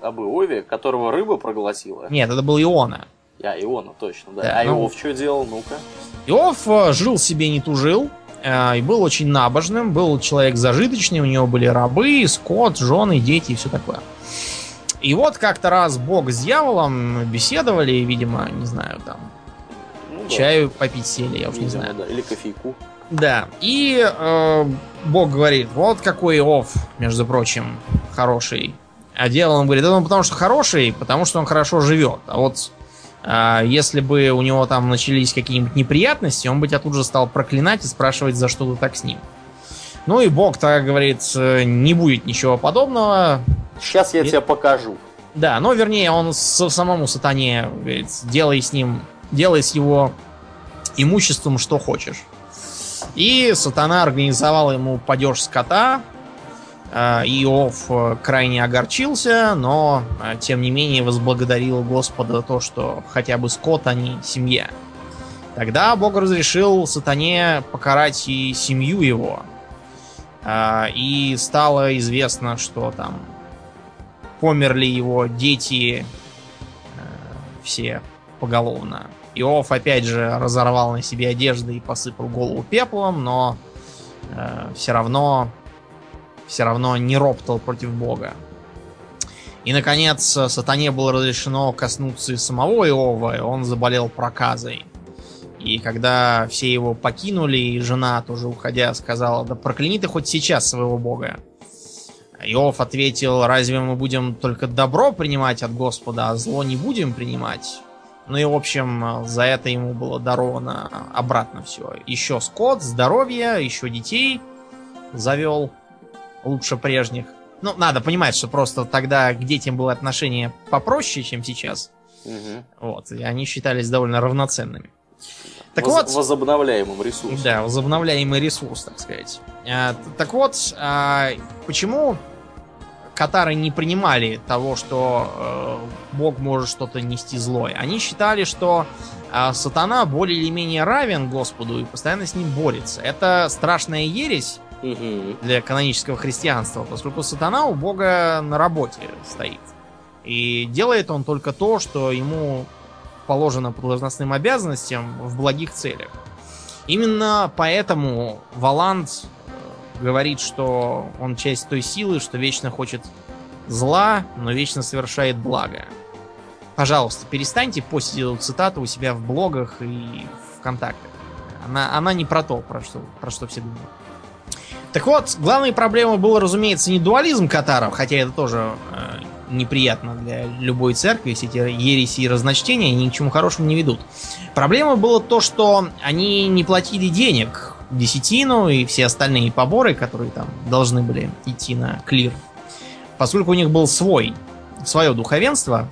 Об Иове, которого рыба проглотила? Нет, это был Иона. А, Иона, точно, да. да а ну... Иов что делал? Ну-ка. Иов э, жил себе не тужил, э, и был очень набожным, был человек зажиточный, у него были рабы, скот, жены, дети и все такое. И вот как-то раз Бог с дьяволом беседовали, видимо, не знаю, там, ну, да. чаю попить сели, я уж видимо, не знаю. Да, или кофейку. Да, и э, Бог говорит, вот какой Иов, между прочим, хороший. А дьявол говорит, да он потому что хороший, потому что он хорошо живет. А вот если бы у него там начались какие-нибудь неприятности, он бы тебя тут же стал проклинать и спрашивать, за что ты так с ним. Ну и Бог так говорит, не будет ничего подобного. Сейчас я и... тебе покажу. Да, но вернее, он самому сатане говорит, делай с ним, делай с его имуществом что хочешь. И сатана организовал ему падеж скота, Э, Иов э, крайне огорчился, но, э, тем не менее, возблагодарил Господа за то, что хотя бы скот, а не семья. Тогда Бог разрешил сатане покарать и семью его. И стало известно, что там померли его дети все поголовно. Иов опять же разорвал на себе одежды и посыпал голову пеплом, но все равно все равно не роптал против бога. И, наконец, сатане было разрешено коснуться и самого Иова, и он заболел проказой. И когда все его покинули, и жена тоже уходя сказала, да прокляни ты хоть сейчас своего бога. Иов ответил, разве мы будем только добро принимать от Господа, а зло не будем принимать? Ну и, в общем, за это ему было даровано обратно все. Еще скот, здоровье, еще детей завел лучше прежних. Ну, надо понимать, что просто тогда к детям было отношение попроще, чем сейчас. Угу. Вот, и они считались довольно равноценными. Так Воз, вот, возобновляемым ресурсом. Да, возобновляемый ресурс, так сказать. А, так вот, а, почему катары не принимали того, что э, Бог может что-то нести злое? Они считали, что э, сатана более или менее равен Господу и постоянно с ним борется. Это страшная ересь, для канонического христианства, поскольку сатана у Бога на работе стоит. И делает он только то, что ему положено по должностным обязанностям в благих целях. Именно поэтому Валанд э, говорит, что он часть той силы, что вечно хочет зла, но вечно совершает благо. Пожалуйста, перестаньте постить эту цитату у себя в блогах и ВКонтакте. Она, она не про то, про что, про что все думают. Так вот, главной проблемой был, разумеется, не дуализм катаров, хотя это тоже э, неприятно для любой церкви, все эти ереси и разночтения, они ни к чему хорошему не ведут. Проблема была то, что они не платили денег, десятину и все остальные поборы, которые там должны были идти на клир, поскольку у них был свой, свое духовенство.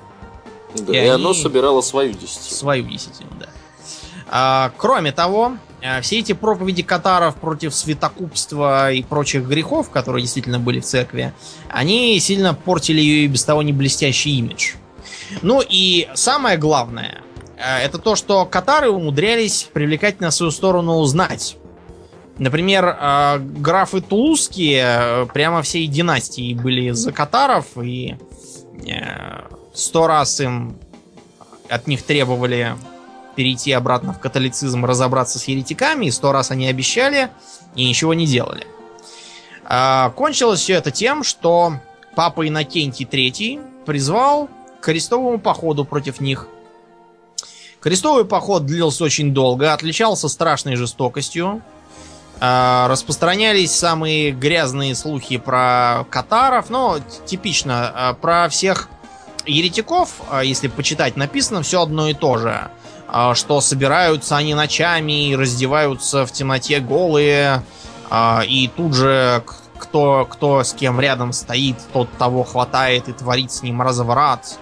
Да, и, и оно собирало свою десятину. Свою десятину, да. А, кроме того, а, все эти проповеди катаров против святокупства и прочих грехов, которые действительно были в церкви, они сильно портили ее и без того не блестящий имидж. Ну и самое главное, а, это то, что катары умудрялись привлекать на свою сторону узнать. Например, а, графы Тулузские прямо всей династии были за катаров, и сто раз им от них требовали перейти обратно в католицизм, разобраться с еретиками, и сто раз они обещали и ничего не делали. А, кончилось все это тем, что папа Иннокентий III призвал к крестовому походу против них. Крестовый поход длился очень долго, отличался страшной жестокостью. А, распространялись самые грязные слухи про катаров, но типично а, про всех еретиков, если почитать, написано все одно и то же. А, что собираются они ночами и раздеваются в темноте голые, а, и тут же кто, кто с кем рядом стоит, тот того хватает и творит с ним разврат.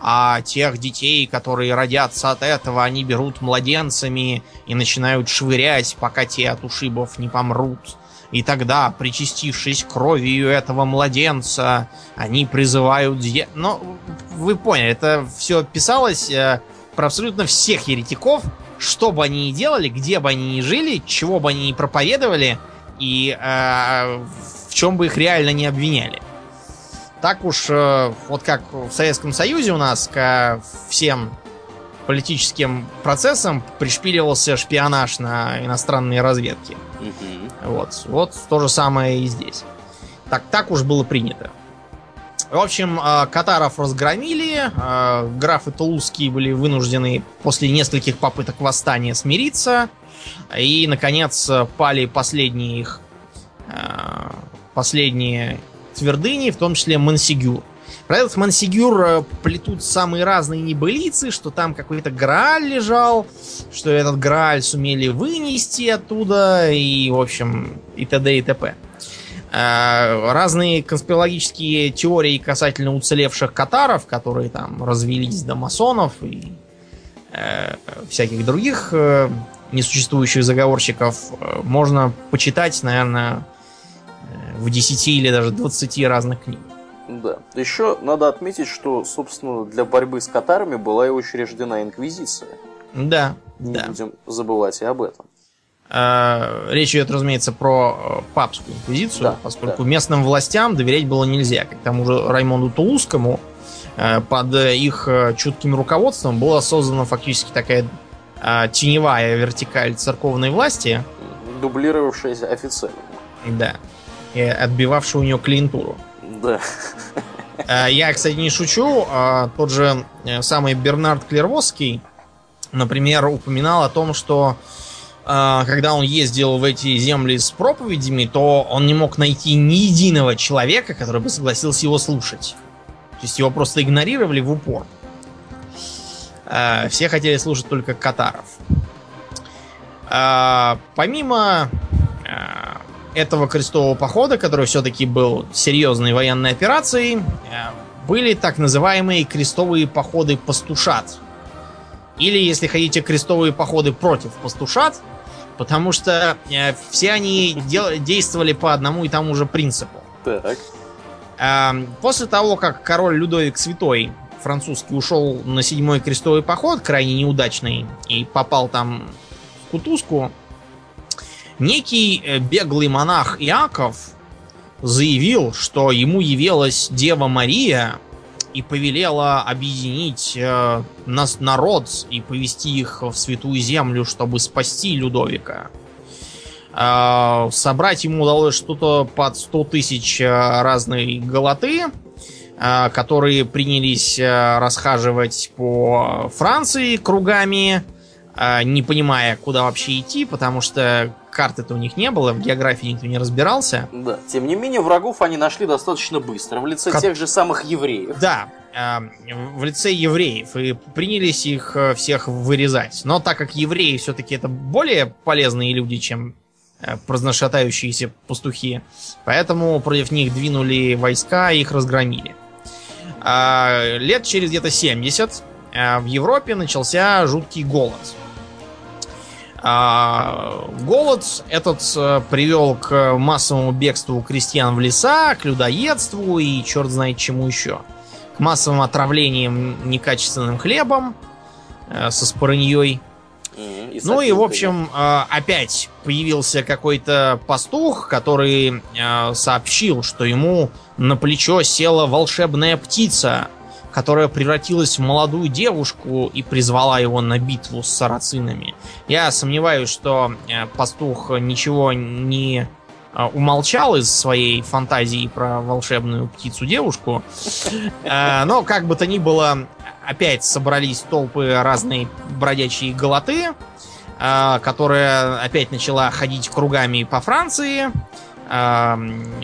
А тех детей, которые родятся от этого, они берут младенцами и начинают швырять, пока те от ушибов не помрут. И тогда, причастившись кровью этого младенца, они призывают... Ну, вы поняли, это все писалось э, про абсолютно всех еретиков, что бы они ни делали, где бы они ни жили, чего бы они ни проповедовали и э, в чем бы их реально не обвиняли. Так уж, э, вот как в Советском Союзе у нас ко всем политическим процессам пришпиливался шпионаж на иностранные разведки. Mm-hmm. Вот, вот то же самое и здесь. Так, так уж было принято. В общем, а, катаров разгромили, а, графы Тулузские были вынуждены после нескольких попыток восстания смириться, и, наконец, пали последние их а, последние твердыни, в том числе Мансигюр. Про этот Мансигюр плетут самые разные небылицы, что там какой-то Грааль лежал, что этот Грааль сумели вынести оттуда, и, в общем, и т.д. и т.п. Э, разные конспирологические теории касательно уцелевших катаров, которые там развелись до масонов и э, всяких других э, несуществующих заговорщиков, э, можно почитать, наверное, в 10 или даже 20 разных книг. Да. Еще надо отметить, что, собственно, для борьбы с катарами была и учреждена инквизиция. Да. Не да. будем забывать и об этом. А, речь идет, разумеется, про э, папскую инквизицию, да, поскольку да. местным властям доверять было нельзя. К тому же Раймонду Тулузскому э, под их э, чутким руководством была создана фактически такая теневая вертикаль церковной власти. Дублировавшаяся офицерами. Да. И отбивавшая у нее клиентуру. Да. Я, кстати, не шучу. А тот же самый Бернард Клервосский, например, упоминал о том, что когда он ездил в эти земли с проповедями, то он не мог найти ни единого человека, который бы согласился его слушать. То есть его просто игнорировали в упор. А, все хотели слушать только катаров. А, помимо этого крестового похода, который все-таки был серьезной военной операцией, были так называемые крестовые походы пастушат. Или, если хотите, крестовые походы против пастушат – Потому что э, все они дел, действовали по одному и тому же принципу. Так. Э, после того, как король Людовик Святой французский ушел на седьмой крестовый поход, крайне неудачный, и попал там в кутузку, некий э, беглый монах Иаков заявил, что ему явилась Дева Мария и повелела объединить э, нас народ и повести их в святую землю, чтобы спасти Людовика. Э, собрать ему удалось что-то под 100 тысяч э, разной голоты, э, которые принялись э, расхаживать по Франции кругами, э, не понимая, куда вообще идти, потому что карты-то у них не было, в географии никто не разбирался. Да. Тем не менее, врагов они нашли достаточно быстро, в лице как... тех же самых евреев. Да, э, в лице евреев, и принялись их э, всех вырезать. Но так как евреи все-таки это более полезные люди, чем э, праздношатающиеся пастухи, поэтому против них двинули войска и их разгромили. Э, лет через где-то 70 э, в Европе начался жуткий голод. А, голод этот а, привел к массовому бегству крестьян в леса, к людоедству и черт знает чему еще. К массовым отравлениям некачественным хлебом а, со спорыньей. И ну и, в общем, а, опять появился какой-то пастух, который сообщил, что ему на плечо села волшебная птица, которая превратилась в молодую девушку и призвала его на битву с сарацинами. Я сомневаюсь, что э, пастух ничего не э, умолчал из своей фантазии про волшебную птицу-девушку. Э, но, как бы то ни было, опять собрались толпы разной бродячей голоты, которая опять начала ходить кругами по Франции,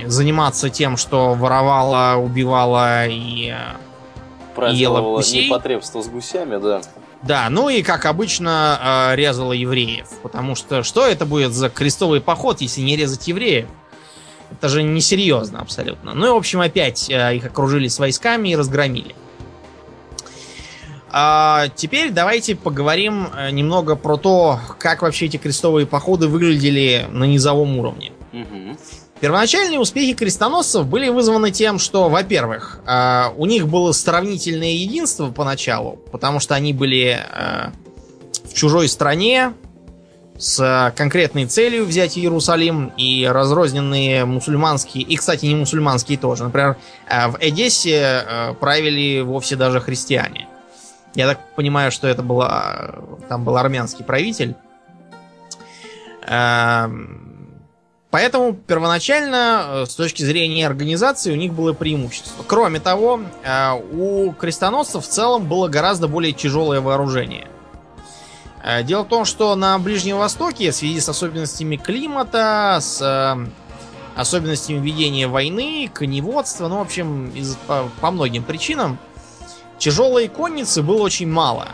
заниматься тем, что воровала, убивала и праздновала непотребство с гусями, да. Да, ну и как обычно э, резала евреев. Потому что что это будет за крестовый поход, если не резать евреев? Это же несерьезно абсолютно. Ну и, в общем, опять э, их окружили с войсками и разгромили. А теперь давайте поговорим э, немного про то, как вообще эти крестовые походы выглядели на низовом уровне. Угу. Первоначальные успехи крестоносцев были вызваны тем, что, во-первых, э, у них было сравнительное единство поначалу, потому что они были э, в чужой стране с конкретной целью взять Иерусалим и разрозненные мусульманские, и, кстати, не мусульманские тоже. Например, э, в Эдессе правили вовсе даже христиане. Я так понимаю, что это была, там был армянский правитель. Поэтому первоначально, э, с точки зрения организации, у них было преимущество. Кроме того, э, у крестоносцев в целом было гораздо более тяжелое вооружение. Э, дело в том, что на Ближнем Востоке, в связи с особенностями климата, с особенностями ведения войны, коневодства, ну, в общем, из, по, по многим причинам, тяжелой конницы было очень мало.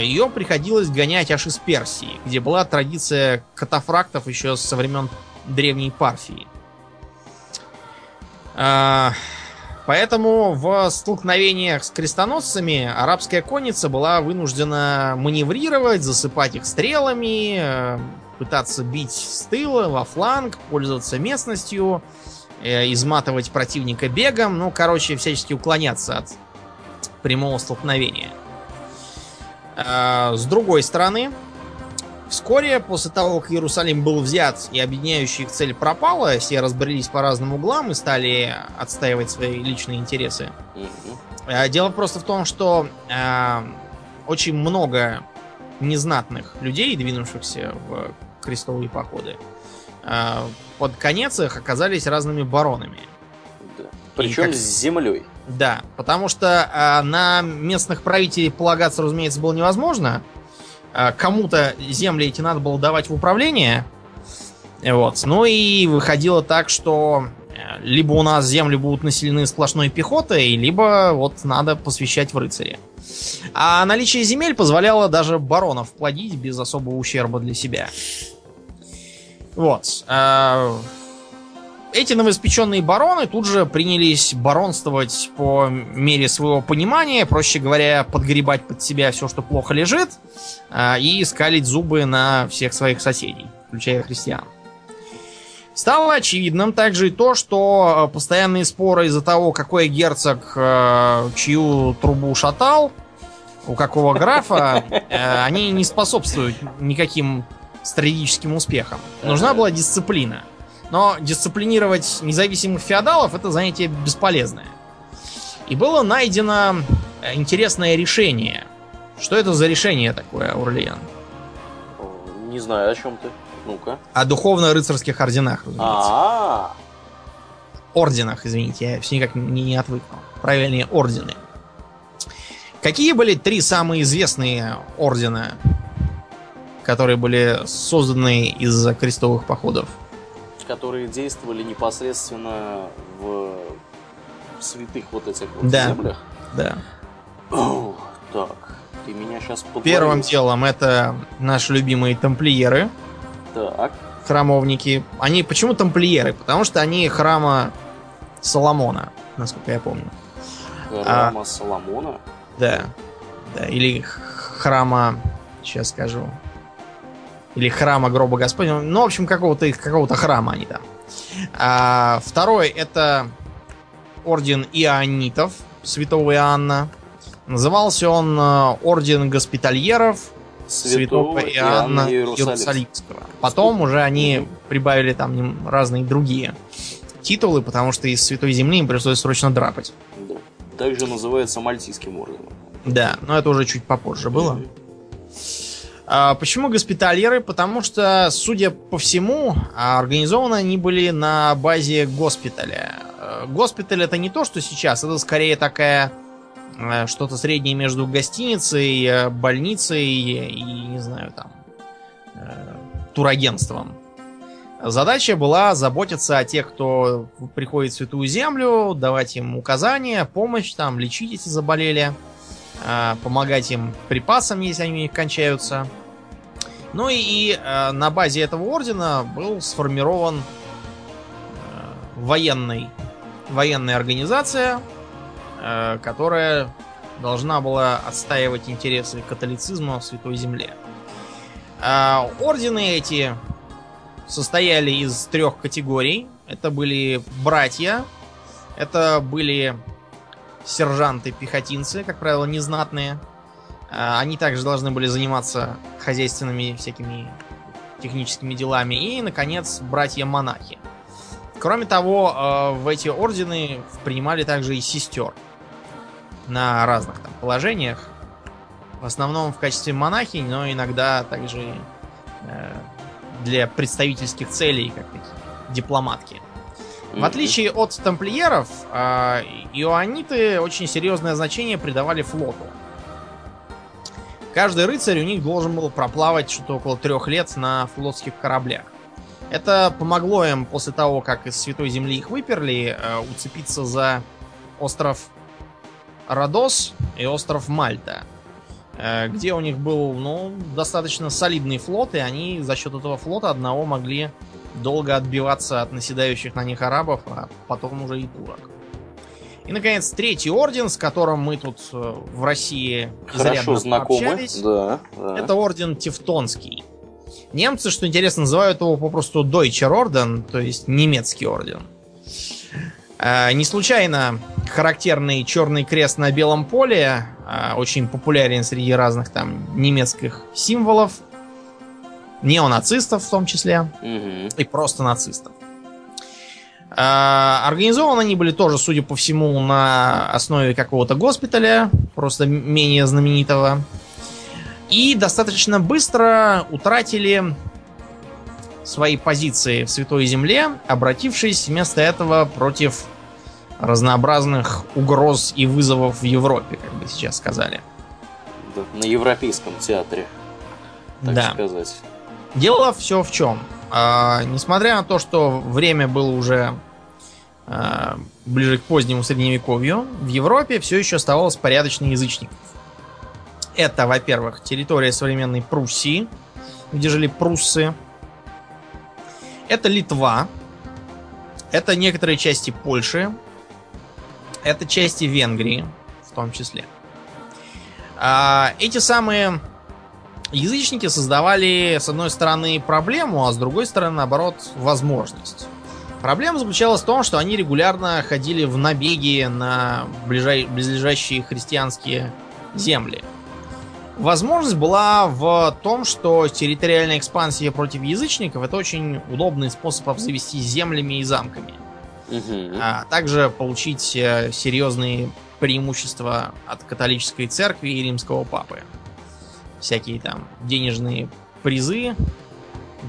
Ее приходилось гонять аж из Персии, где была традиция катафрактов еще со времен древней Парфии. А, поэтому в столкновениях с крестоносцами арабская конница была вынуждена маневрировать, засыпать их стрелами, э, пытаться бить с тыла, во фланг, пользоваться местностью, э, изматывать противника бегом, ну, короче, всячески уклоняться от прямого столкновения. С другой стороны, вскоре после того, как Иерусалим был взят и объединяющая их цель пропала, все разбрелись по разным углам и стали отстаивать свои личные интересы. Дело просто в том, что очень много незнатных людей, двинувшихся в крестовые походы, а, под конец их оказались разными баронами. Да. Причем как... с землей. Да, потому что а, на местных правителей полагаться, разумеется, было невозможно. Кому-то земли эти надо было давать в управление. Вот. Ну и выходило так, что э, либо у нас земли будут населены сплошной пехотой, либо вот надо посвящать в рыцари. А наличие земель позволяло даже баронов плодить без особого ущерба для себя. Вот. А, эти новоиспеченные бароны тут же принялись баронствовать по мере своего понимания, проще говоря, подгребать под себя все, что плохо лежит, а, и скалить зубы на всех своих соседей, включая христиан. Стало очевидным также и то, что постоянные споры из-за того, какой герцог а, чью трубу шатал, у какого графа, они не способствуют никаким стратегическим успехом. Нужна была дисциплина. Но дисциплинировать независимых феодалов это занятие бесполезное. И было найдено э, интересное решение. Что это за решение такое, Урлиан? Не знаю, о чем ты. Ну-ка. О духовно-рыцарских орденах, разумеется. А, Орденах, извините, я все никак не, не отвыкну. Правильнее, ордены. Какие были три самые известные ордена которые были созданы из-за крестовых походов. Которые действовали непосредственно в святых вот этих вот да. землях? Да. О, так, ты меня сейчас подловил. Первым делом это наши любимые тамплиеры. Так. Храмовники. Они почему тамплиеры? Потому что они храма Соломона, насколько я помню. Храма а, Соломона? Да. Да, или храма, сейчас скажу, или храма гроба Господня. Ну, в общем, какого-то какого-то храма они там. А, второй это орден Иоаннитов святого Иоанна. Назывался он э, Орден Госпитальеров Святого, святого Иоанна, Иоанна Иерусалимского. Потом уже они прибавили там разные другие титулы, потому что из Святой Земли им пришлось срочно драпать. Да. Также называется Мальтийским орденом. Да, но это уже чуть попозже было. Mm-hmm. А, почему госпитальеры? Потому что, судя по всему, организованы они были на базе госпиталя. Э, госпиталь это не то, что сейчас, это скорее такая что-то среднее между гостиницей, больницей и, не знаю, там, турагентством. Задача была заботиться о тех, кто приходит в Святую Землю, давать им указания, помощь, там, лечить, если заболели. А, помогать им припасам, если они у них кончаются. Ну и, и э, на базе этого ордена был сформирован э, военный, военная организация, которая должна была отстаивать интересы католицизма в Святой Земле. Ордены эти состояли из трех категорий. Это были братья, это были сержанты-пехотинцы, как правило, незнатные. А, они также должны были заниматься хозяйственными всякими техническими делами. И, наконец, братья-монахи. Кроме того, э, в эти ордены принимали также и сестер на разных там положениях. В основном в качестве монахинь, но иногда также э, для представительских целей, как такие дипломатки. В отличие от тамплиеров, а, иоанниты очень серьезное значение придавали флоту. Каждый рыцарь у них должен был проплавать что-то около трех лет на флотских кораблях. Это помогло им после того, как из Святой Земли их выперли, э, уцепиться за остров Родос и остров Мальта, э, где у них был ну, достаточно солидный флот, и они за счет этого флота одного могли долго отбиваться от наседающих на них арабов, а потом уже и турок. И, наконец, третий орден, с которым мы тут э, в России Хорошо знакомы. Общались, да, да. это орден Тевтонский. Немцы, что интересно, называют его попросту Deutscher Orden, то есть немецкий орден. Э, не случайно характерный черный крест на белом поле э, очень популярен среди разных там немецких символов, неонацистов в том числе, угу. и просто нацистов. Э, организованы они были тоже, судя по всему, на основе какого-то госпиталя, просто менее знаменитого. И достаточно быстро утратили свои позиции в Святой Земле, обратившись вместо этого против разнообразных угроз и вызовов в Европе, как бы сейчас сказали. Да, на европейском театре, так да. сказать. Дело все в чем. А, несмотря на то, что время было уже а, ближе к позднему средневековью, в Европе все еще оставалось порядочно язычников. Это, во-первых, территория современной Пруссии, где жили пруссы. Это Литва. Это некоторые части Польши. Это части Венгрии, в том числе. А, эти самые язычники создавали, с одной стороны, проблему, а с другой стороны, наоборот, возможность. Проблема заключалась в том, что они регулярно ходили в набеги на ближайшие христианские земли. Возможность была в том, что территориальная экспансия против язычников это очень удобный способ обзавестись землями и замками. Угу. А также получить э, серьезные преимущества от католической церкви и римского папы. Всякие там денежные призы,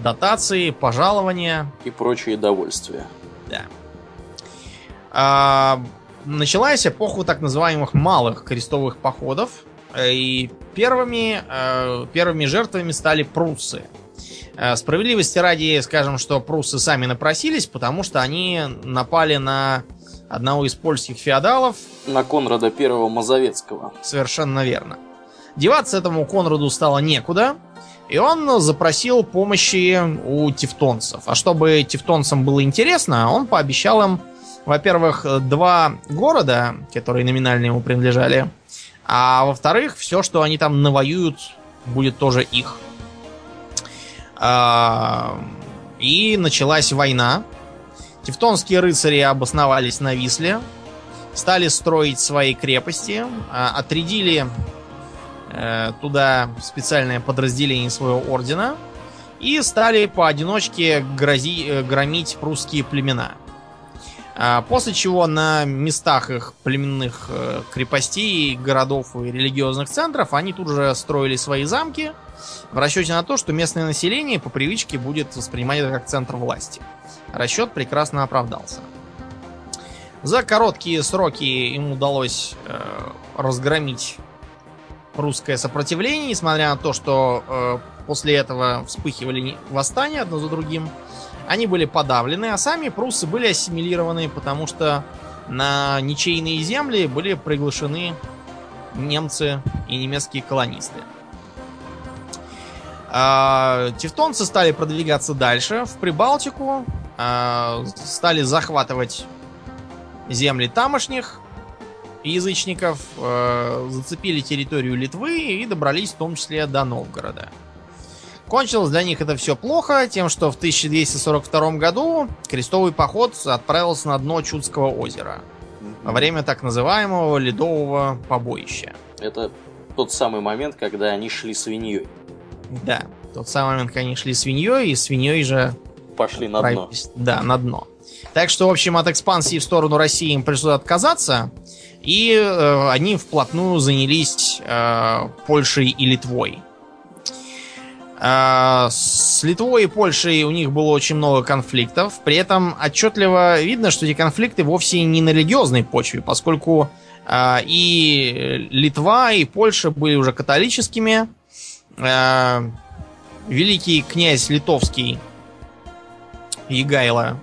дотации, пожалования. И прочие довольствия. Да. А, началась эпоха так называемых малых крестовых походов, Э, и первыми, э, первыми жертвами стали пруссы. Э, справедливости ради, скажем, что пруссы сами напросились, потому что они напали на одного из польских феодалов. На Конрада I Мазовецкого. Совершенно верно. Деваться этому Конраду стало некуда, и он запросил помощи у тевтонцев. А чтобы тевтонцам было интересно, он пообещал им, во-первых, два города, которые номинально ему принадлежали, а во-вторых, все, что они там навоюют, будет тоже их. А, и началась война. Тевтонские рыцари обосновались на Висле, стали строить свои крепости, а, отрядили туда специальное подразделение своего ордена и стали поодиночке грози, э, громить прусские племена. А, после чего на местах их племенных э, крепостей, городов и религиозных центров они тут же строили свои замки в расчете на то, что местное население по привычке будет воспринимать это как центр власти. Расчет прекрасно оправдался. За короткие сроки им удалось э, разгромить русское сопротивление, несмотря на то, что э, после этого вспыхивали восстания одно за другим. Они были подавлены, а сами пруссы были ассимилированы, потому что на ничейные земли были приглашены немцы и немецкие колонисты. А, тевтонцы стали продвигаться дальше, в Прибалтику, а, стали захватывать земли тамошних язычников, а, зацепили территорию Литвы и добрались в том числе до Новгорода. Кончилось для них это все плохо тем, что в 1242 году крестовый поход отправился на дно Чудского озера во время так называемого ледового побоища. Это тот самый момент, когда они шли свиньей. Да, тот самый момент, когда они шли свиньей, и свиньей же... Пошли на дно. Да, на дно. Так что, в общем, от экспансии в сторону России им пришлось отказаться, и э, они вплотную занялись э, Польшей и Литвой. А, с Литвой и Польшей у них было очень много конфликтов. При этом отчетливо видно, что эти конфликты вовсе не на религиозной почве, поскольку а, и Литва, и Польша были уже католическими. А, великий князь литовский Егайло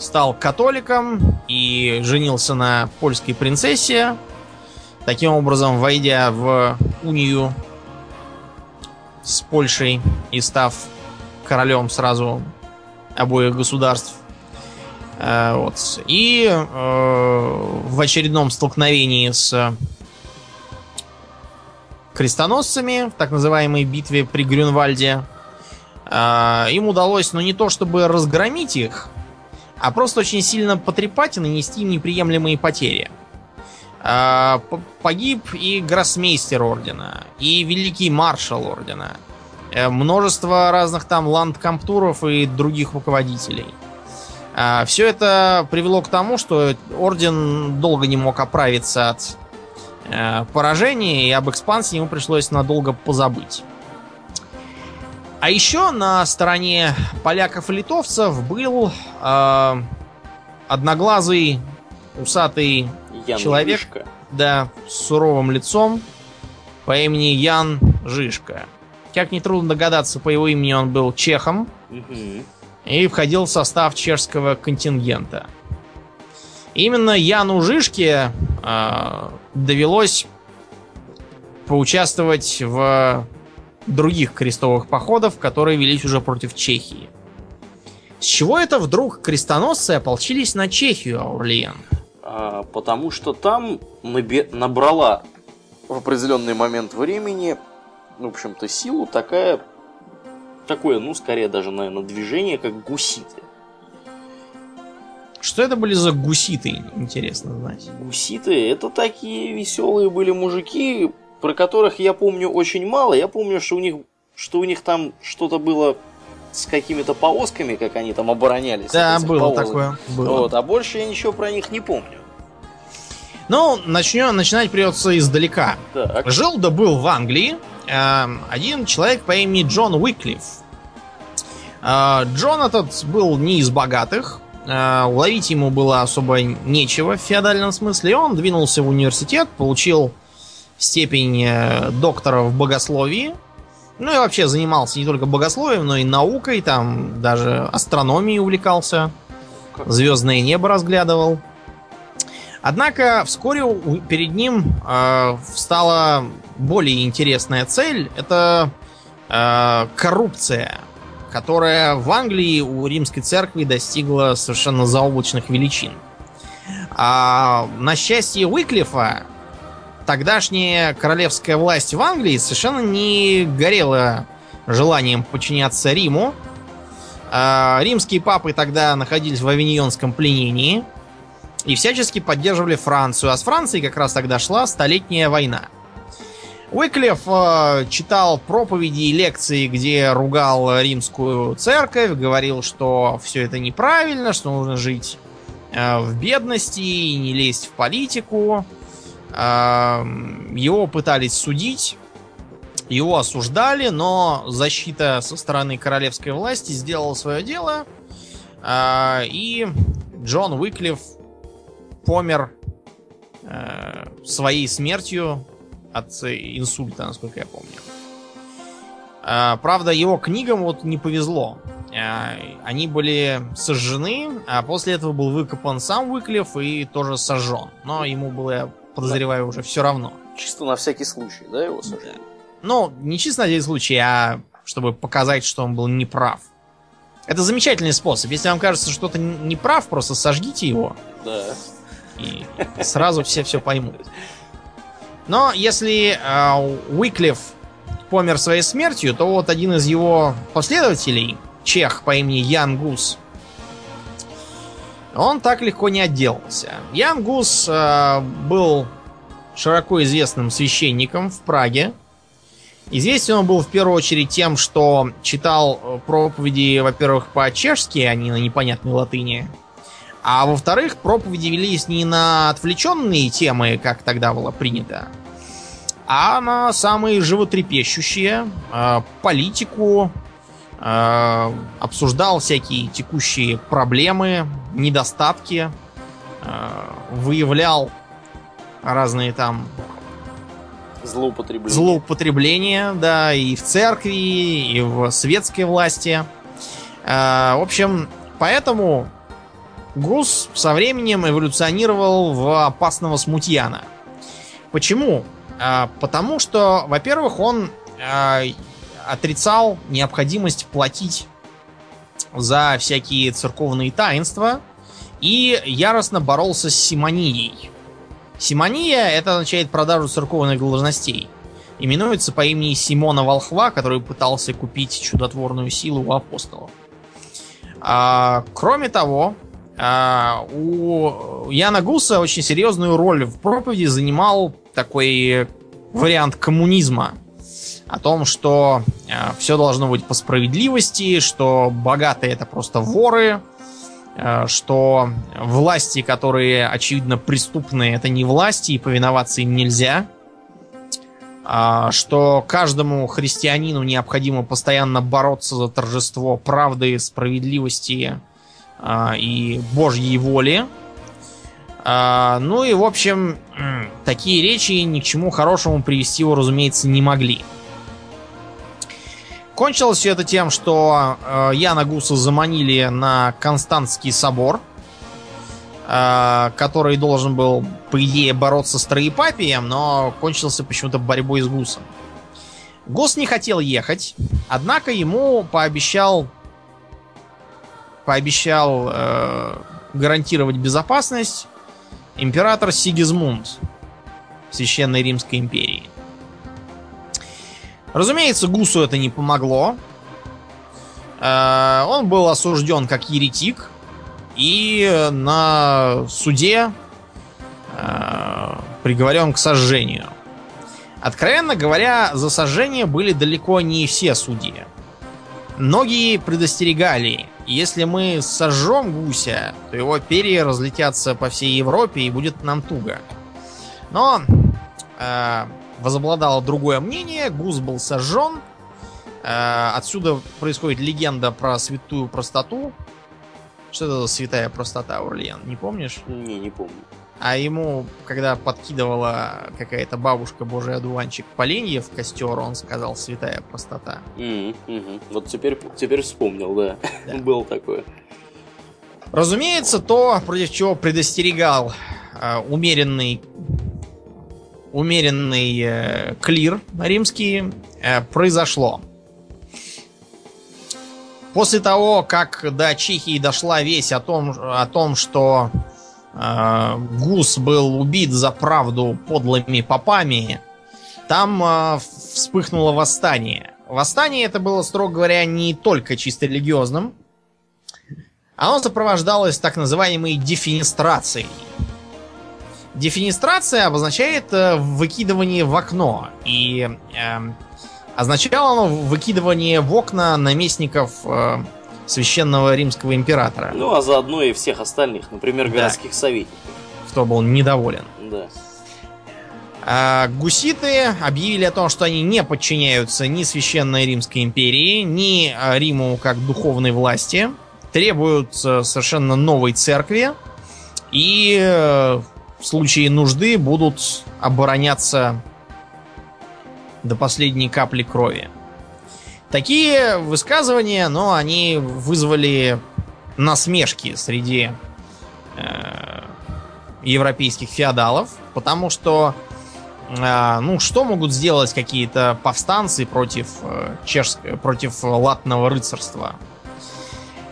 стал католиком и женился на польской принцессе, таким образом войдя в унию с Польшей и став королем сразу обоих государств. Э, вот. И э, в очередном столкновении с крестоносцами, в так называемой битве при Грюнвальде, э, им удалось, ну не то чтобы разгромить их, а просто очень сильно потрепать и нанести им неприемлемые потери. А, погиб и гроссмейстер ордена, и великий маршал ордена, э, множество разных там ландкамптуров и других руководителей. А, Все это привело к тому, что орден долго не мог оправиться от э, поражения, и об экспансии ему пришлось надолго позабыть. А еще на стороне поляков и литовцев был э, одноглазый, усатый Ян человек, Жишка. да, с суровым лицом по имени Ян Жишка. Как нетрудно догадаться, по его имени он был чехом угу. и входил в состав чешского контингента. Именно Яну Жишке э, довелось поучаствовать в других крестовых походов, которые велись уже против Чехии. С чего это вдруг крестоносцы ополчились на Чехию, Аурлиен? А, потому что там набрала в определенный момент времени, в общем-то, силу такая, такое, ну, скорее даже, наверное, движение, как гуситы. Что это были за гуситы, интересно знать. Гуситы это такие веселые были мужики, про которых я помню очень мало. Я помню, что у них, что у них там что-то было с какими-то повозками, как они там оборонялись. Да, было повозок. такое. Было. Вот, а больше я ничего про них не помню. Ну, начнем, начинать придется издалека. Так. Жил да был в Англии э, один человек по имени Джон Уиклиф. Э, Джон этот был не из богатых. Э, уловить ему было особо нечего в феодальном смысле. Он двинулся в университет, получил степень э, доктора в богословии. Ну и вообще занимался не только богословием, но и наукой, там даже астрономией увлекался. Звездное небо разглядывал. Однако вскоре перед ним э, встала более интересная цель. Это э, коррупция, которая в Англии у римской церкви достигла совершенно заоблачных величин. А на счастье Уиклифа, тогдашняя королевская власть в Англии совершенно не горела желанием подчиняться Риму. А, римские папы тогда находились в авиньонском пленении – и всячески поддерживали Францию. А с Францией как раз тогда шла Столетняя война. Уиклиф э, читал проповеди и лекции, где ругал римскую церковь, говорил, что все это неправильно, что нужно жить э, в бедности и не лезть в политику. Его пытались судить, его осуждали, но защита со стороны королевской власти сделала свое дело. Э, и Джон Уиклиф помер э, своей смертью от инсульта, насколько я помню. Э, правда, его книгам вот не повезло. Э, они были сожжены, а после этого был выкопан сам Выклев и тоже сожжен. Но ему было, подозреваю, уже все равно. Чисто на всякий случай, да, его сожгли? Да. Ну, не чисто на всякий случай, а чтобы показать, что он был неправ. Это замечательный способ. Если вам кажется, что что-то неправ, просто сожгите его. Да и сразу все все поймут. Но если э, Уиклиф помер своей смертью, то вот один из его последователей, чех по имени Ян Гус, он так легко не отделался. Ян Гус э, был широко известным священником в Праге. Известен он был в первую очередь тем, что читал проповеди, во-первых, по-чешски, а не на непонятной латыни, а во-вторых, проповеди велись не на отвлеченные темы, как тогда было принято, а на самые животрепещущие, э, политику, э, обсуждал всякие текущие проблемы, недостатки, э, выявлял разные там злоупотребления. злоупотребления, да, и в церкви, и в светской власти. Э, в общем, поэтому Гус со временем эволюционировал в опасного смутьяна. Почему? Потому что, во-первых, он отрицал необходимость платить за всякие церковные таинства и яростно боролся с симонией. Симония это означает продажу церковных должностей. Именуется по имени Симона Волхва, который пытался купить чудотворную силу у апостолов. А, кроме того, А, у Яна Гуса очень серьезную роль в проповеди занимал такой вариант коммунизма. О том, что а, все должно быть по справедливости, что богатые это просто воры, а, что власти, которые очевидно преступные, это не власти, и повиноваться им нельзя. Что каждому христианину необходимо постоянно бороться за торжество правды, справедливости а, и Божьей воли. А, ну и, в общем, такие речи ни к чему хорошему привести его, разумеется, не могли. Кончилось все это тем, что э, Яна Гуса заманили на Константский собор, э, который должен был, по идее, бороться с Троепапием, но кончился почему-то борьбой с Гусом. Гус не хотел ехать, однако ему пообещал пообещал э, гарантировать безопасность император Сигизмунд Священной Римской империи. Разумеется, Гусу это не помогло. Э, он был осужден как еретик и на суде э, приговорен к сожжению. Откровенно говоря, за сожжение были далеко не все судьи. Многие предостерегали если мы сожжем гуся, то его перья разлетятся по всей Европе и будет нам туго. Но э, возобладало другое мнение, гус был сожжен. Э, отсюда происходит легенда про святую простоту. Что это за святая простота, Урлен? Не помнишь? Не, не помню. А ему, когда подкидывала какая-то бабушка божий одуванчик поленье в костер, он сказал «святая простота». Mm -hmm. Вот теперь, теперь вспомнил, да. да. Было такое. Разумеется, то, против чего предостерегал э, умеренный умеренный э, клир римский, э, произошло. После того, как до Чехии дошла весть о том, о том что э, Гус был убит за правду подлыми попами, там э, вспыхнуло восстание. Восстание это было, строго говоря, не только чисто религиозным. Оно сопровождалось так называемой дефинистрацией. Дефинистрация обозначает э, выкидывание в окно. И э, означало оно выкидывание в окна наместников э, священного римского императора. Ну, а заодно и всех остальных, например, городских да. советников. Кто был недоволен. Да. А, гуситы объявили о том, что они не подчиняются ни Священной Римской империи, ни а, Риму как духовной власти, требуют э, совершенно новой церкви и э, в случае нужды будут обороняться до последней капли крови. Такие высказывания, но они вызвали насмешки среди э, европейских феодалов, потому что, э, ну, что могут сделать какие-то повстанцы против э, чешского, против латного рыцарства?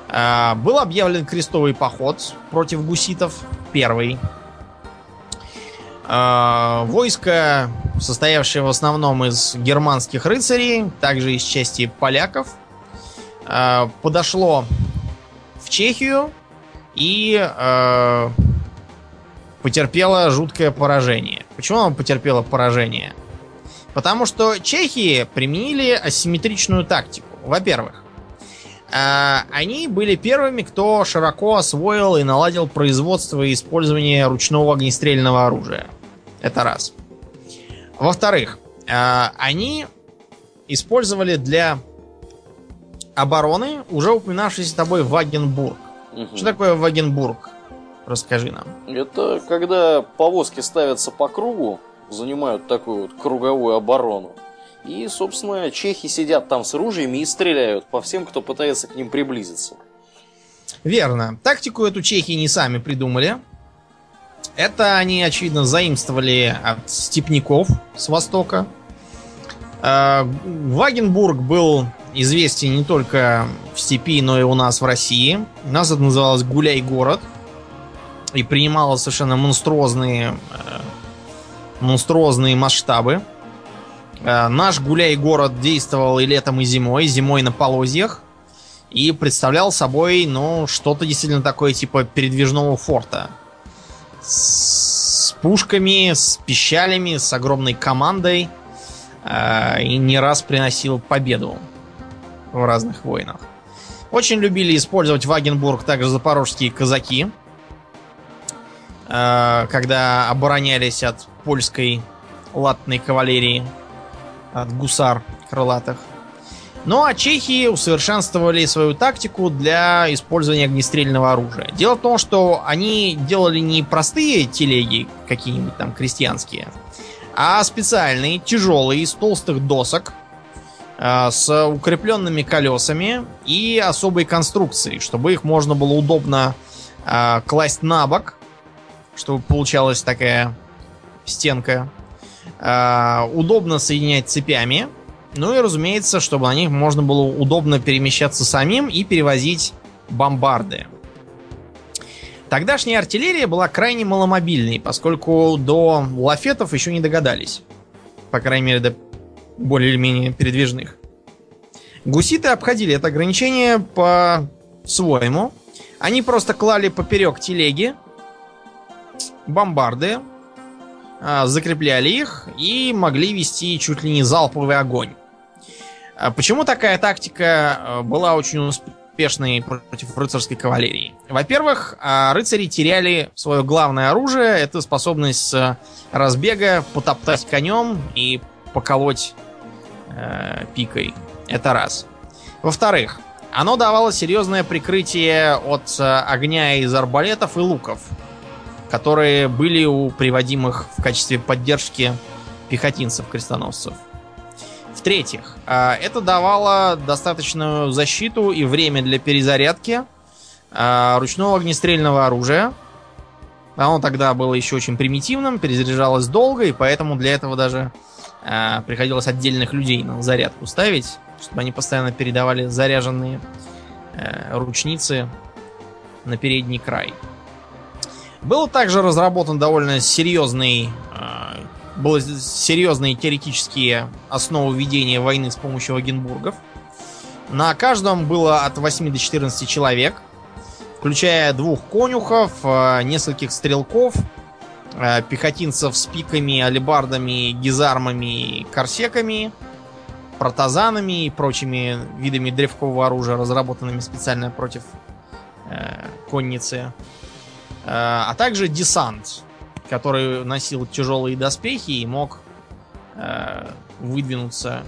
Э, был объявлен крестовый поход против гуситов, первый. Э, войско, состоявшее в основном из германских рыцарей, также из части поляков, э, подошло в Чехию и э, потерпело жуткое поражение. Почему оно потерпело поражение? Потому что чехи применили асимметричную тактику. Во-первых, они были первыми, кто широко освоил и наладил производство и использование ручного огнестрельного оружия. Это раз. Во-вторых, э, они использовали для обороны уже упоминавшийся тобой Вагенбург. Угу. Что такое Вагенбург? Расскажи нам. Это когда повозки ставятся по кругу, занимают такую вот круговую оборону. И, собственно, чехи сидят там с оружиями и стреляют по всем, кто пытается к ним приблизиться. Верно. Тактику эту чехи не сами придумали. Это они, очевидно, заимствовали от степняков с востока. Э, Вагенбург был известен не только в степи, но и у нас в России. У нас это называлось Гуляй-город. И принимало совершенно монструозные, э, монструозные масштабы. Э, наш Гуляй-город действовал и летом, и зимой. Зимой на полозьях. и представлял собой, ну, что-то действительно такое типа передвижного форта. С пушками, с пищалями, с огромной командой. Э, и не раз приносил победу в разных войнах. Очень любили использовать Вагенбург также запорожские казаки, э, когда оборонялись от польской латной кавалерии, от гусар крылатых. Ну а чехи усовершенствовали свою тактику для использования огнестрельного оружия. Дело в том, что они делали не простые телеги, какие-нибудь там крестьянские, а специальные, тяжелые, из толстых досок, э, с укрепленными колесами и особой конструкцией, чтобы их можно было удобно э, класть на бок, чтобы получалась такая стенка. Э, удобно соединять цепями ну и, разумеется, чтобы на них можно было удобно перемещаться самим и перевозить бомбарды. Тогдашняя артиллерия была крайне маломобильной, поскольку до лафетов еще не догадались. По крайней мере, до более или менее передвижных. Гуситы обходили это ограничение по-своему. Они просто клали поперек телеги бомбарды, а, закрепляли их и могли вести чуть ли не залповый огонь. А почему такая тактика э, была очень успешной против рыцарской кавалерии? Во-первых, а, рыцари теряли свое главное оружие, это способность с разбега потоптать конем и поколоть э, пикой. Это раз. Во-вторых, оно давало серьезное прикрытие от э, огня из арбалетов и луков которые были у приводимых в качестве поддержки пехотинцев-крестоносцев. В-третьих, а, это давало достаточную защиту и время для перезарядки а, ручного огнестрельного оружия. Оно тогда было еще очень примитивным, перезаряжалось долго, и поэтому для этого даже а, приходилось отдельных людей на зарядку ставить, чтобы они постоянно передавали заряженные ручницы на передний край. Был также разработан довольно серьезный, было серьезные теоретические основы ведения войны с помощью Вагенбургов. На каждом было от 8 до 14 человек, включая двух конюхов, э, нескольких стрелков, э, пехотинцев с пиками, алебардами, гизармами, корсеками, протазанами и прочими видами древкового оружия, разработанными специально против э, конницы. А также десант, который носил тяжелые доспехи и мог э, выдвинуться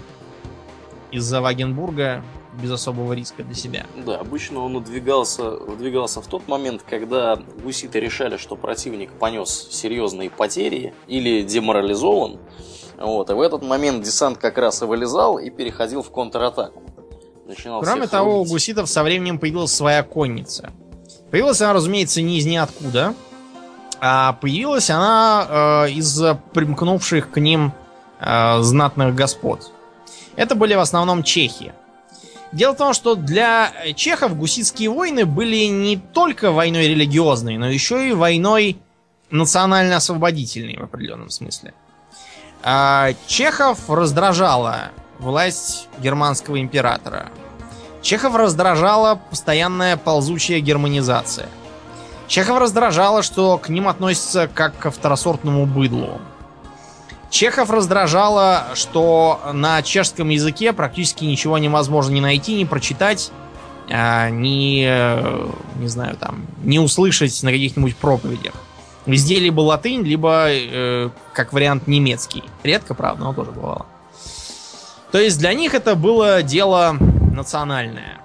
из-за Вагенбурга без особого риска для себя. Да, обычно он выдвигался, выдвигался в тот момент, когда гуситы решали, что противник понес серьезные потери или деморализован. Вот, и в этот момент десант как раз и вылезал и переходил в контратаку. Начинал Кроме того, у гуситов со временем появилась своя конница. Появилась она, разумеется, не из ниоткуда. А появилась она э, из примкнувших к ним э, знатных господ. Это были в основном чехи. Дело в том, что для чехов гуситские войны были не только войной религиозной, но еще и войной национально-освободительной в определенном смысле. А чехов раздражала власть германского императора. Чехов раздражала постоянная ползучая германизация. Чехов раздражало, что к ним относятся как к второсортному быдлу. Чехов раздражало, что на чешском языке практически ничего невозможно не найти, не прочитать, а, не, не знаю, там, не услышать на каких-нибудь проповедях. Везде либо латынь, либо, э, как вариант, немецкий. Редко, правда, но тоже бывало. То есть для них это было дело национальная.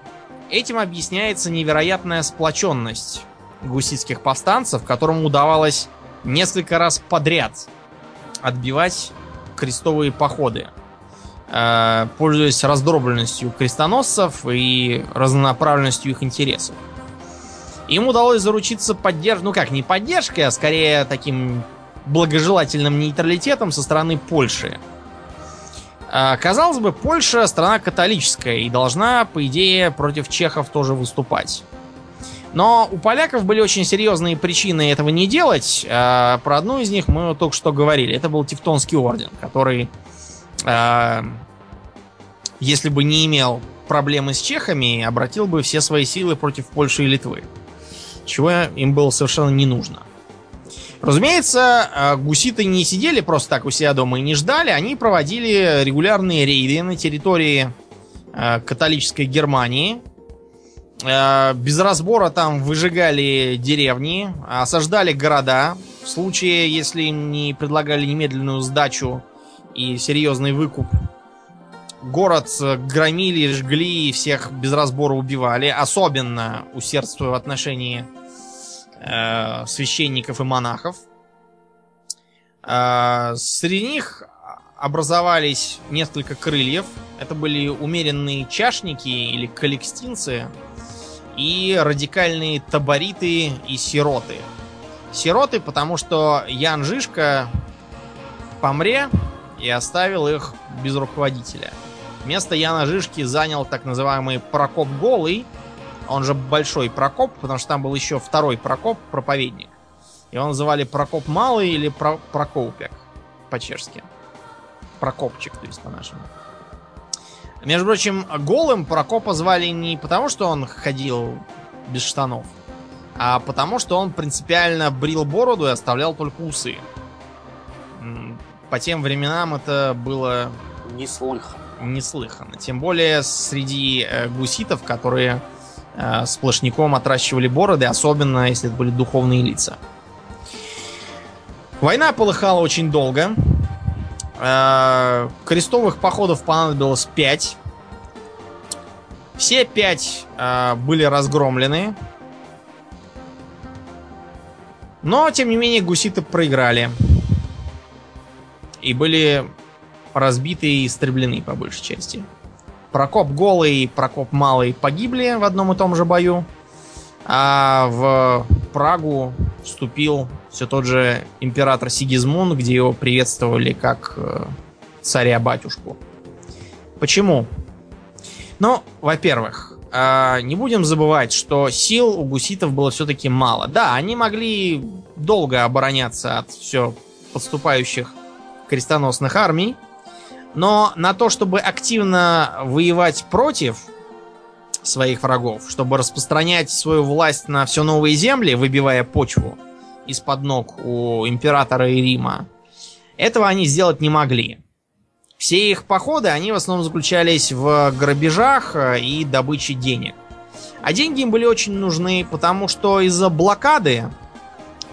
Этим объясняется невероятная сплоченность гуситских повстанцев, которым удавалось несколько раз подряд отбивать крестовые походы, э, пользуясь раздробленностью крестоносцев и разнонаправленностью их интересов. Им удалось заручиться поддержкой, ну как, не поддержкой, а скорее таким благожелательным нейтралитетом со стороны Польши, а, казалось бы, Польша страна католическая и должна, по идее, против чехов тоже выступать. Но у поляков были очень серьезные причины этого не делать. А, про одну из них мы только что говорили. Это был Тевтонский орден, который, а, если бы не имел проблемы с чехами, обратил бы все свои силы против Польши и Литвы. Чего им было совершенно не нужно. Разумеется, э, гуситы не сидели просто так у себя дома и не ждали. Они проводили регулярные рейды на территории э, католической Германии. Э, без разбора там выжигали деревни, осаждали города. В случае, если не предлагали немедленную сдачу и серьезный выкуп, город громили, жгли всех без разбора убивали. Особенно усердствуя в отношении э, священников и монахов. Э, среди них образовались несколько крыльев. Это были умеренные чашники или коллекстинцы и радикальные табориты и сироты. Сироты, потому что Ян Жишка помре и оставил их без руководителя. Место Яна Жишки занял так называемый Прокоп Голый, он же Большой Прокоп, потому что там был еще второй Прокоп, проповедник. Его называли Прокоп Малый или Про Прокопек по-чешски. Прокопчик, то есть по-нашему. Между прочим, голым Прокопа звали не потому, что он ходил без штанов, а потому, что он принципиально брил бороду и оставлял только усы. По тем временам это было... Неслыханно. Неслыханно. Тем более среди э, гуситов, которые э, сплошняком отращивали бороды, особенно если это были духовные лица. Война полыхала очень долго. Э, крестовых походов понадобилось 5. Все 5 э, были разгромлены. Но, тем не менее, гуситы проиграли. И были разбиты и истреблены по большей части. Прокоп Голый и Прокоп Малый погибли в одном и том же бою. А в Прагу вступил все тот же император Сигизмунд, где его приветствовали как э, царя-батюшку. Почему? Ну, во-первых, э, не будем забывать, что сил у гуситов было все-таки мало. Да, они могли долго обороняться от все подступающих крестоносных армий, но на то, чтобы активно воевать против своих врагов, чтобы распространять свою власть на все новые земли, выбивая почву из-под ног у императора и Рима, этого они сделать не могли. Все их походы, они в основном заключались в грабежах э, и добыче денег. А деньги им были очень нужны, потому что из-за блокады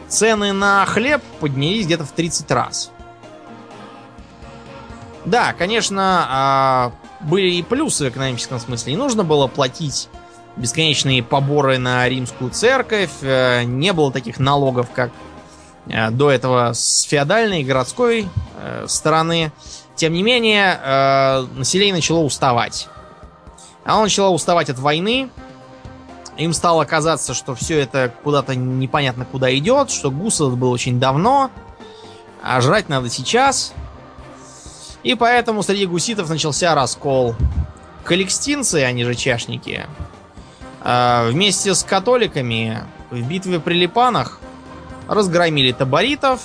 цены на хлеб поднялись где-то в 30 раз. Да, конечно, а, были и плюсы в экономическом смысле. Не нужно было платить бесконечные поборы на римскую церковь, э, не было таких налогов, как э, до этого с феодальной и городской э, стороны. Тем не менее, население начало уставать. Оно начало уставать от войны. Им стало казаться, что все это куда-то непонятно куда идет, что гусов был очень давно, а жрать надо сейчас. И поэтому среди гуситов начался раскол. Каликстинцы, они же чашники, а, вместе с католиками в битве при Липанах разгромили таборитов.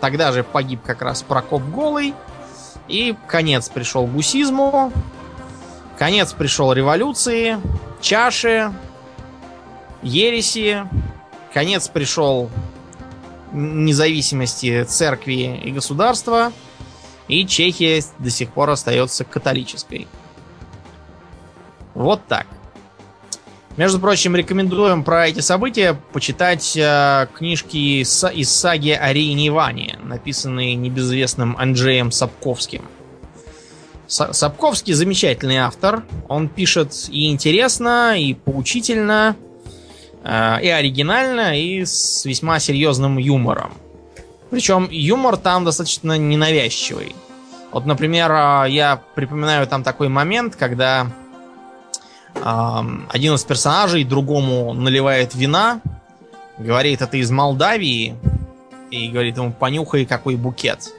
Тогда же погиб как раз Прокоп Голый. И конец пришел гусизму. Конец пришел революции, чаши, ереси. Конец пришел независимости церкви и государства. И Чехия до сих пор остается католической. Вот так. Между прочим, рекомендуем про эти события почитать э, книжки из, из саги о Рейне Ване, написанные небезызвестным Анджеем Сапковским. С Сапковский замечательный автор. Он пишет и интересно, и поучительно, э, и оригинально, и с весьма серьезным юмором. Причем юмор там достаточно ненавязчивый. Вот, например, а, я припоминаю там такой момент, когда один из персонажей другому наливает вина, говорит, это из Молдавии, и говорит ему, понюхай, какой букет.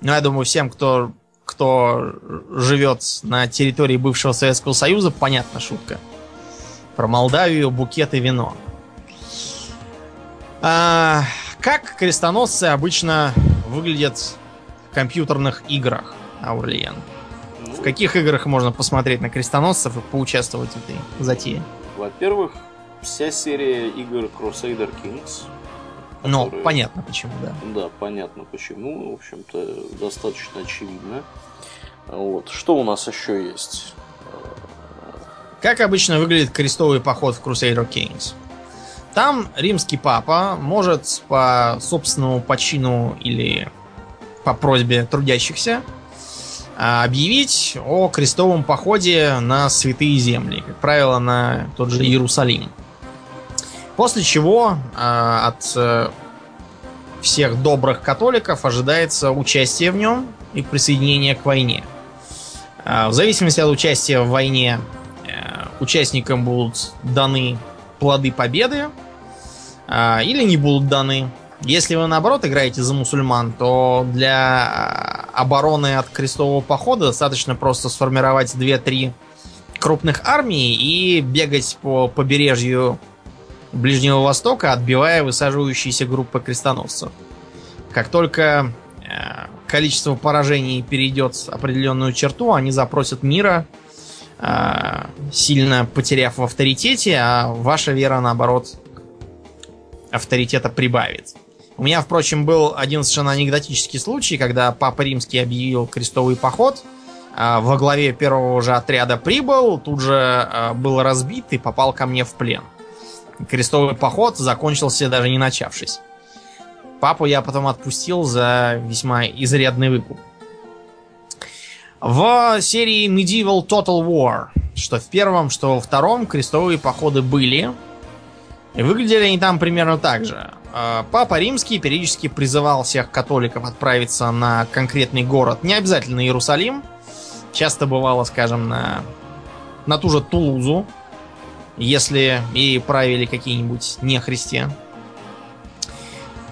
Ну, я думаю, всем, кто, кто живет на территории бывшего Советского Союза, понятна шутка. Про Молдавию, букет и вино. А, как крестоносцы обычно выглядят в компьютерных играх, Аурлиен? Ну, в каких играх можно посмотреть на крестоносцев и поучаствовать в этой затее? Во-первых, вся серия игр Crusader Kings. Ну, которые... понятно почему, да. Да, понятно почему. В общем-то, достаточно очевидно. Вот. Что у нас еще есть? Как обычно выглядит крестовый поход в Crusader Kings? Там римский папа может по собственному почину или по просьбе трудящихся а, объявить о крестовом походе на святые земли, как правило, на тот же Иерусалим. После чего э, от э, всех добрых католиков ожидается участие в нем и присоединение к войне. Э, в зависимости от участия в войне э, участникам будут даны плоды победы э, или не будут даны. Если вы наоборот играете за мусульман, то для обороны от крестового похода достаточно просто сформировать 2-3 крупных армии и бегать по побережью Ближнего Востока, отбивая высаживающиеся группы крестоносцев. Как только э, количество поражений перейдет определенную черту, они запросят мира, сильно потеряв в авторитете, а ваша вера, наоборот, авторитета прибавит. У меня, впрочем, был один совершенно анекдотический случай, когда Папа Римский объявил крестовый поход, э, во главе первого же отряда прибыл, тут же был разбит и попал ко мне в плен крестовый поход закончился даже не начавшись. Папу я потом отпустил за весьма изрядный выкуп. В серии Medieval Total War, что в первом, что во втором, крестовые походы были. И выглядели они там примерно так же. А, Папа Римский периодически призывал всех католиков отправиться на конкретный город, не обязательно Иерусалим. Часто бывало, скажем, на, на ту же Тулузу, если и правили какие-нибудь нехристи.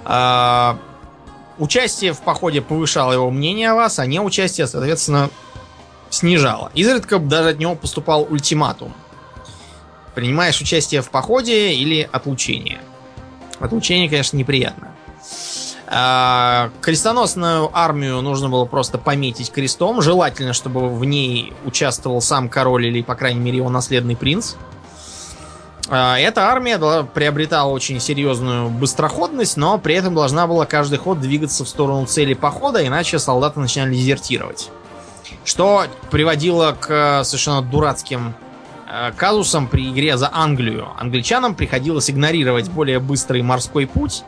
А, участие в походе повышало его мнение о вас, а не участие, соответственно, снижало. Изредка даже от него поступал ультиматум. Принимаешь участие в походе или отлучение. Отлучение, конечно, неприятно. А, крестоносную армию нужно было просто пометить крестом. Желательно, чтобы в ней участвовал сам король или, по крайней мере, его наследный принц. А, эта армия приобретала очень серьезную быстроходность, но при этом должна была каждый ход двигаться в сторону цели похода, иначе солдаты начинали дезертировать. Что приводило к э, совершенно дурацким э, казусам при игре за Англию. Англичанам приходилось игнорировать более быстрый морской путь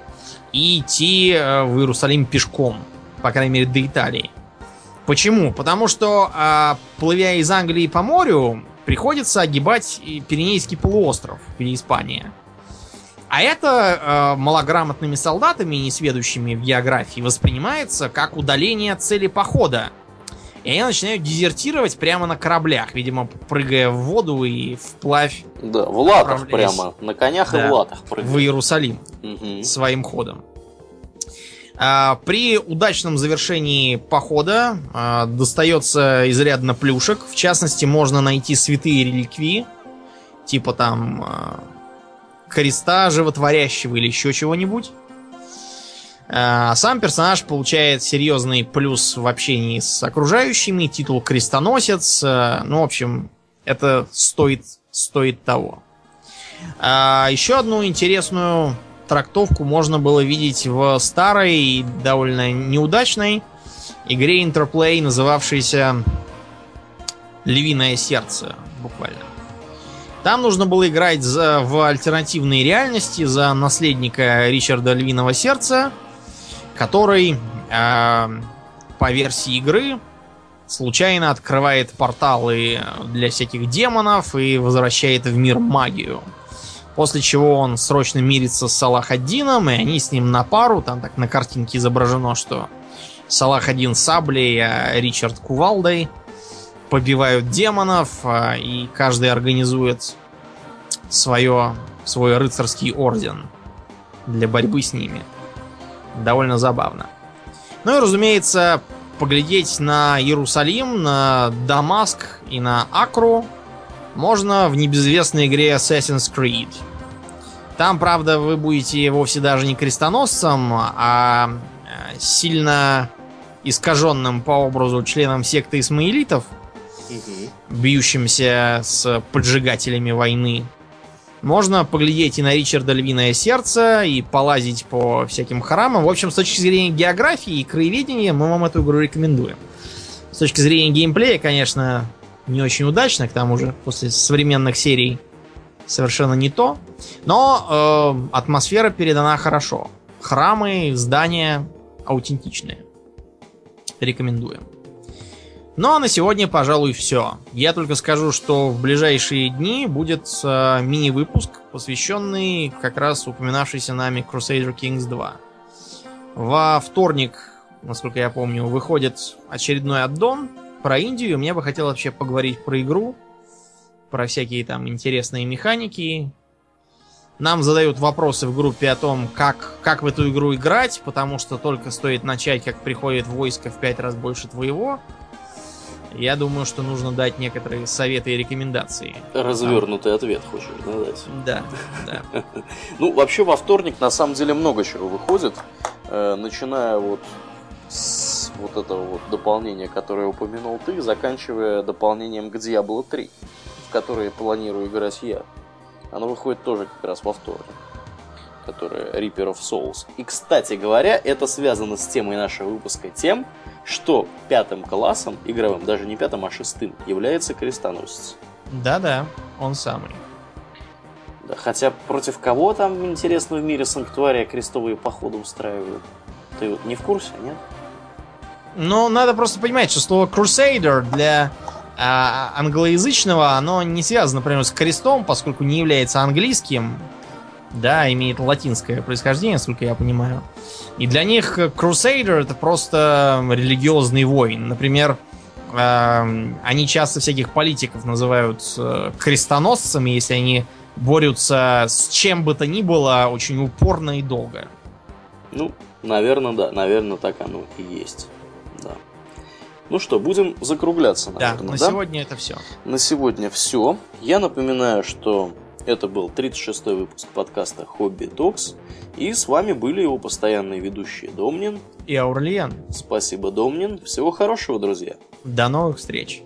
и идти э, в Иерусалим пешком, по крайней мере, до Италии. Почему? Потому что, плывя из Англии по морю, приходится огибать Пиренейский полуостров или Испания. А это э, малограмотными солдатами, не сведущими в географии, воспринимается как удаление цели похода. И они начинают дезертировать прямо на кораблях, видимо, прыгая в воду и вплавь. Да, в латах прямо, на конях да, и в латах прыгая. В Иерусалим угу. своим ходом. А, при удачном завершении похода а, достается изрядно плюшек. В частности, можно найти святые реликвии, типа там а, креста животворящего или еще чего-нибудь. Сам персонаж получает серьезный плюс в общении с окружающими, титул крестоносец. Ну, в общем, это стоит, стоит того. Еще одну интересную трактовку можно было видеть в старой и довольно неудачной игре Interplay, называвшейся «Львиное сердце», буквально. Там нужно было играть за, в альтернативной реальности за наследника Ричарда Львиного Сердца, который э, по версии игры случайно открывает порталы для всяких демонов и возвращает в мир магию. После чего он срочно мирится с Салахаддином, и они с ним на пару. Там так на картинке изображено, что Салахаддин саблей, а Ричард кувалдой побивают демонов, а, и каждый организует свое, свой рыцарский орден для борьбы с ними. Довольно забавно. Ну и, разумеется, поглядеть на Иерусалим, на Дамаск и на Акру можно в небезвестной игре Assassin's Creed – там, правда, вы будете вовсе даже не крестоносцем, а э, сильно искаженным по образу членом секты исмаилитов, угу. бьющимся с поджигателями войны. Можно поглядеть и на Ричарда Львиное Сердце, и полазить по всяким храмам. В общем, с точки зрения географии и краеведения мы вам эту игру рекомендуем. С точки зрения геймплея, конечно, не очень удачно, к тому же, после современных серий совершенно не то. Но э, атмосфера передана хорошо. Храмы, здания аутентичные. Рекомендуем. Ну а на сегодня, пожалуй, все. Я только скажу, что в ближайшие дни будет э, мини-выпуск, посвященный как раз упоминавшейся нами Crusader Kings 2. Во вторник, насколько я помню, выходит очередной аддон про Индию. Мне бы хотелось вообще поговорить про игру, про всякие там интересные механики. Нам задают вопросы в группе о том, как, как в эту игру играть, потому что только стоит начать, как приходит войско в пять раз больше твоего. Я думаю, что нужно дать некоторые советы и рекомендации. Развернутый а. ответ хочешь дать? Да, да. Ну, вообще во вторник на самом деле много чего выходит. Э, начиная вот с вот этого вот дополнения, которое упомянул ты, заканчивая дополнением к Diablo 3, в которое планирую играть я. Оно выходит тоже как раз во вторник которое Reaper of Souls. И, кстати говоря, это связано с темой нашего выпуска тем, что пятым классом, игровым, даже не пятым, а шестым, является крестоносец. Да-да, он самый. Да, хотя против кого там, интересно, в мире Санктуария крестовые походы устраивают? Ты вот не в курсе, нет? Ну, надо просто понимать, что слово Crusader для а, англоязычного, оно не связано, например, с крестом, поскольку не является английским, да, имеет латинское происхождение, насколько я понимаю. И для них Crusader это просто религиозный воин. Например, э, они часто всяких политиков называют э, крестоносцами, если они борются с чем бы то ни было очень упорно и долго. Ну, наверное, да, наверное, так оно и есть. Ну что, будем закругляться, наверное, да? На да? сегодня это все. На сегодня все. Я напоминаю, что это был 36-й выпуск подкаста «Хобби Докс». И с вами были его постоянные ведущие Домнин и Аурлиен. Спасибо, Домнин. Всего хорошего, друзья. До новых встреч.